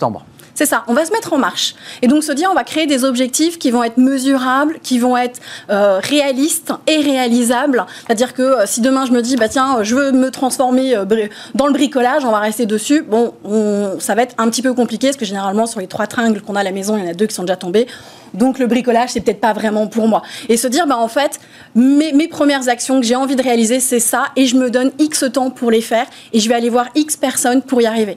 F: C'est ça, on va se mettre en marche. Et donc se dire, on va créer des objectifs qui vont être mesurables, qui vont être euh, réalistes et réalisables. C'est-à-dire que euh, si demain je me dis, bah tiens, je veux me transformer euh, dans le bricolage, on va rester dessus. Bon, on- ça va être un petit peu compliqué, parce que généralement sur les trois tringles qu'on a à la maison, il y en a deux qui sont déjà tombés. Donc le bricolage, c'est peut-être pas vraiment pour moi. Et se dire, bah en fait, mes, mes premières actions que j'ai envie de réaliser, c'est ça, et je me donne X temps pour les faire, et je vais aller voir X personnes pour y arriver.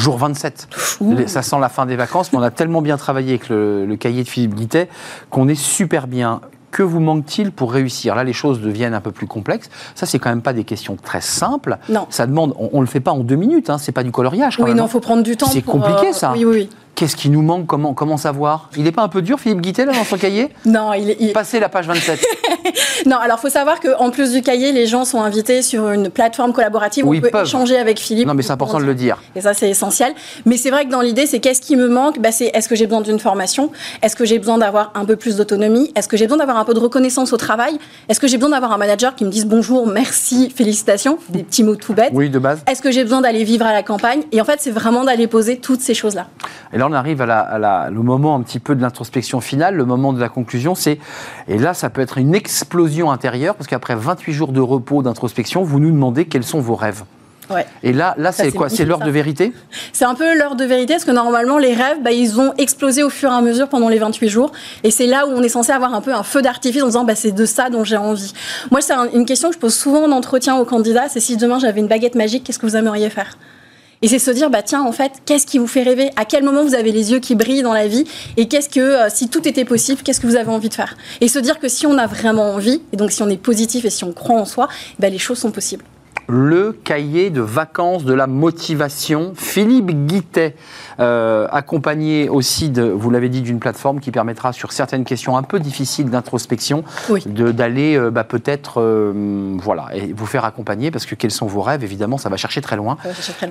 A: Jour 27. Les- Ça sent la fin des vacances, mais on a tellement bien travaillé avec le, le cahier de Philippe Guittet qu'on est super bien. Que vous manque-t-il pour réussir? Là, les choses deviennent un peu plus complexes. Ça, c'est quand même pas des questions très simples.
F: Non.
A: Ça demande, on, on le fait pas en deux minutes. Hein, c'est pas du coloriage. Quand
F: Oui,
A: même,
F: non,
A: hein.
F: il faut prendre du temps.
A: C'est compliqué,
F: euh,
A: ça.
F: Oui, oui, oui.
A: Qu'est-ce qui nous manque Comment, comment savoir Il n'est pas un peu dur, Philippe Guittet, là, dans son cahier
F: Non, il, il-
A: Passez la page 27.
F: non, alors faut savoir qu'en plus du cahier, les gens sont invités sur une plateforme collaborative
A: Où
F: où
A: ils
F: on peut
A: peuvent.
F: échanger avec Philippe.
A: Non, mais c'est important de le dire.
F: Et ça, c'est essentiel. Mais c'est vrai que dans l'idée, c'est qu'est-ce qui me manque bah, C'est est-ce que j'ai besoin d'une formation Est-ce que j'ai besoin d'avoir un peu plus d'autonomie Est-ce que j'ai besoin d'avoir un peu de reconnaissance au travail Est-ce que j'ai besoin d'avoir un manager qui me dise bonjour, merci, félicitations Des petits mots tout bêtes.
A: Oui, de base.
F: Est-ce que j'ai besoin d'aller vivre à la campagne Et en fait, c'est vraiment d'aller poser toutes ces choses-là.
A: Et là, on arrive à, la, à la- le moment un petit peu de l'introspection finale, le moment de la conclusion. C'est et là, ça peut être une explosion intérieure parce qu'après 28 jours de repos, d'introspection, vous nous demandez quels sont vos rêves.
F: Ouais.
A: Et là, là, c'est quoi? C'est l'heure de vérité?
F: C'est un peu l'heure de vérité, parce que normalement, les rêves, bah, ils ont explosé au fur et à mesure pendant les 28 jours. Et c'est là où on est censé avoir un peu un feu d'artifice en disant, bah, c'est de ça dont j'ai envie. Moi, c'est un- une question que je pose souvent en entretien aux candidats, c'est si demain j'avais une baguette magique, qu'est-ce que vous aimeriez faire? Et c'est se dire, bah tiens, en fait, qu'est-ce qui vous fait rêver? À quel moment vous avez les yeux qui brillent dans la vie? Et qu'est-ce que, euh, si tout était possible, qu'est-ce que vous avez envie de faire? Et se dire que si on a vraiment envie, et donc si on est positif et si on croit en soi, bah, les choses sont possibles.
A: Le cahier de vacances de la motivation. Philippe Guittet, euh, accompagné aussi, de, vous l'avez dit, d'une plateforme qui permettra sur certaines questions un peu difficiles d'introspection
F: Oui.
A: d'aller euh, bah, peut-être euh, voilà, et vous faire accompagner parce que quels sont vos rêves, évidemment, ça va chercher très loin.
F: Très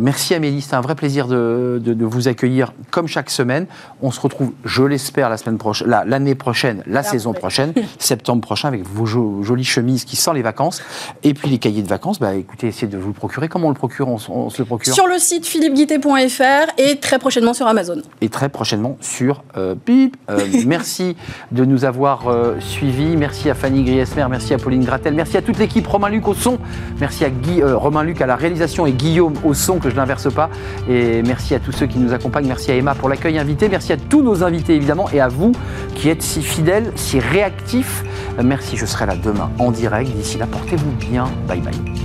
A: merci Amélie, c'était un vrai plaisir de, de- de vous accueillir comme chaque semaine. On se retrouve, je l'espère, la semaine prochaine, la- l'année prochaine, la saison prochaine, septembre prochain, avec vos jo- jolies chemises qui sentent les vacances. Et puis les cahiers de vacances, bah, écoutez, essayez de vous le procurer. Comment on le procure on, se le procure
F: Sur le site philippeguité.fr et très prochainement sur Amazon.
A: et très prochainement sur euh, Bip. Euh, merci de nous avoir euh, suivis. Merci à Fanny Griesmer, merci à Pauline Gratel, merci à toute l'équipe, Romain Luc au son, merci à Guy, euh, Romain Luc à la réalisation et Guillaume au son, que je n'inverse pas. Et merci à tous ceux qui nous accompagnent. Merci à Emma pour l'accueil invité. Merci à tous nos invités, évidemment, et à vous qui êtes si fidèles, si réactifs. Merci, je serai là demain en direct. D'ici là, portez-vous bien. Bye bye.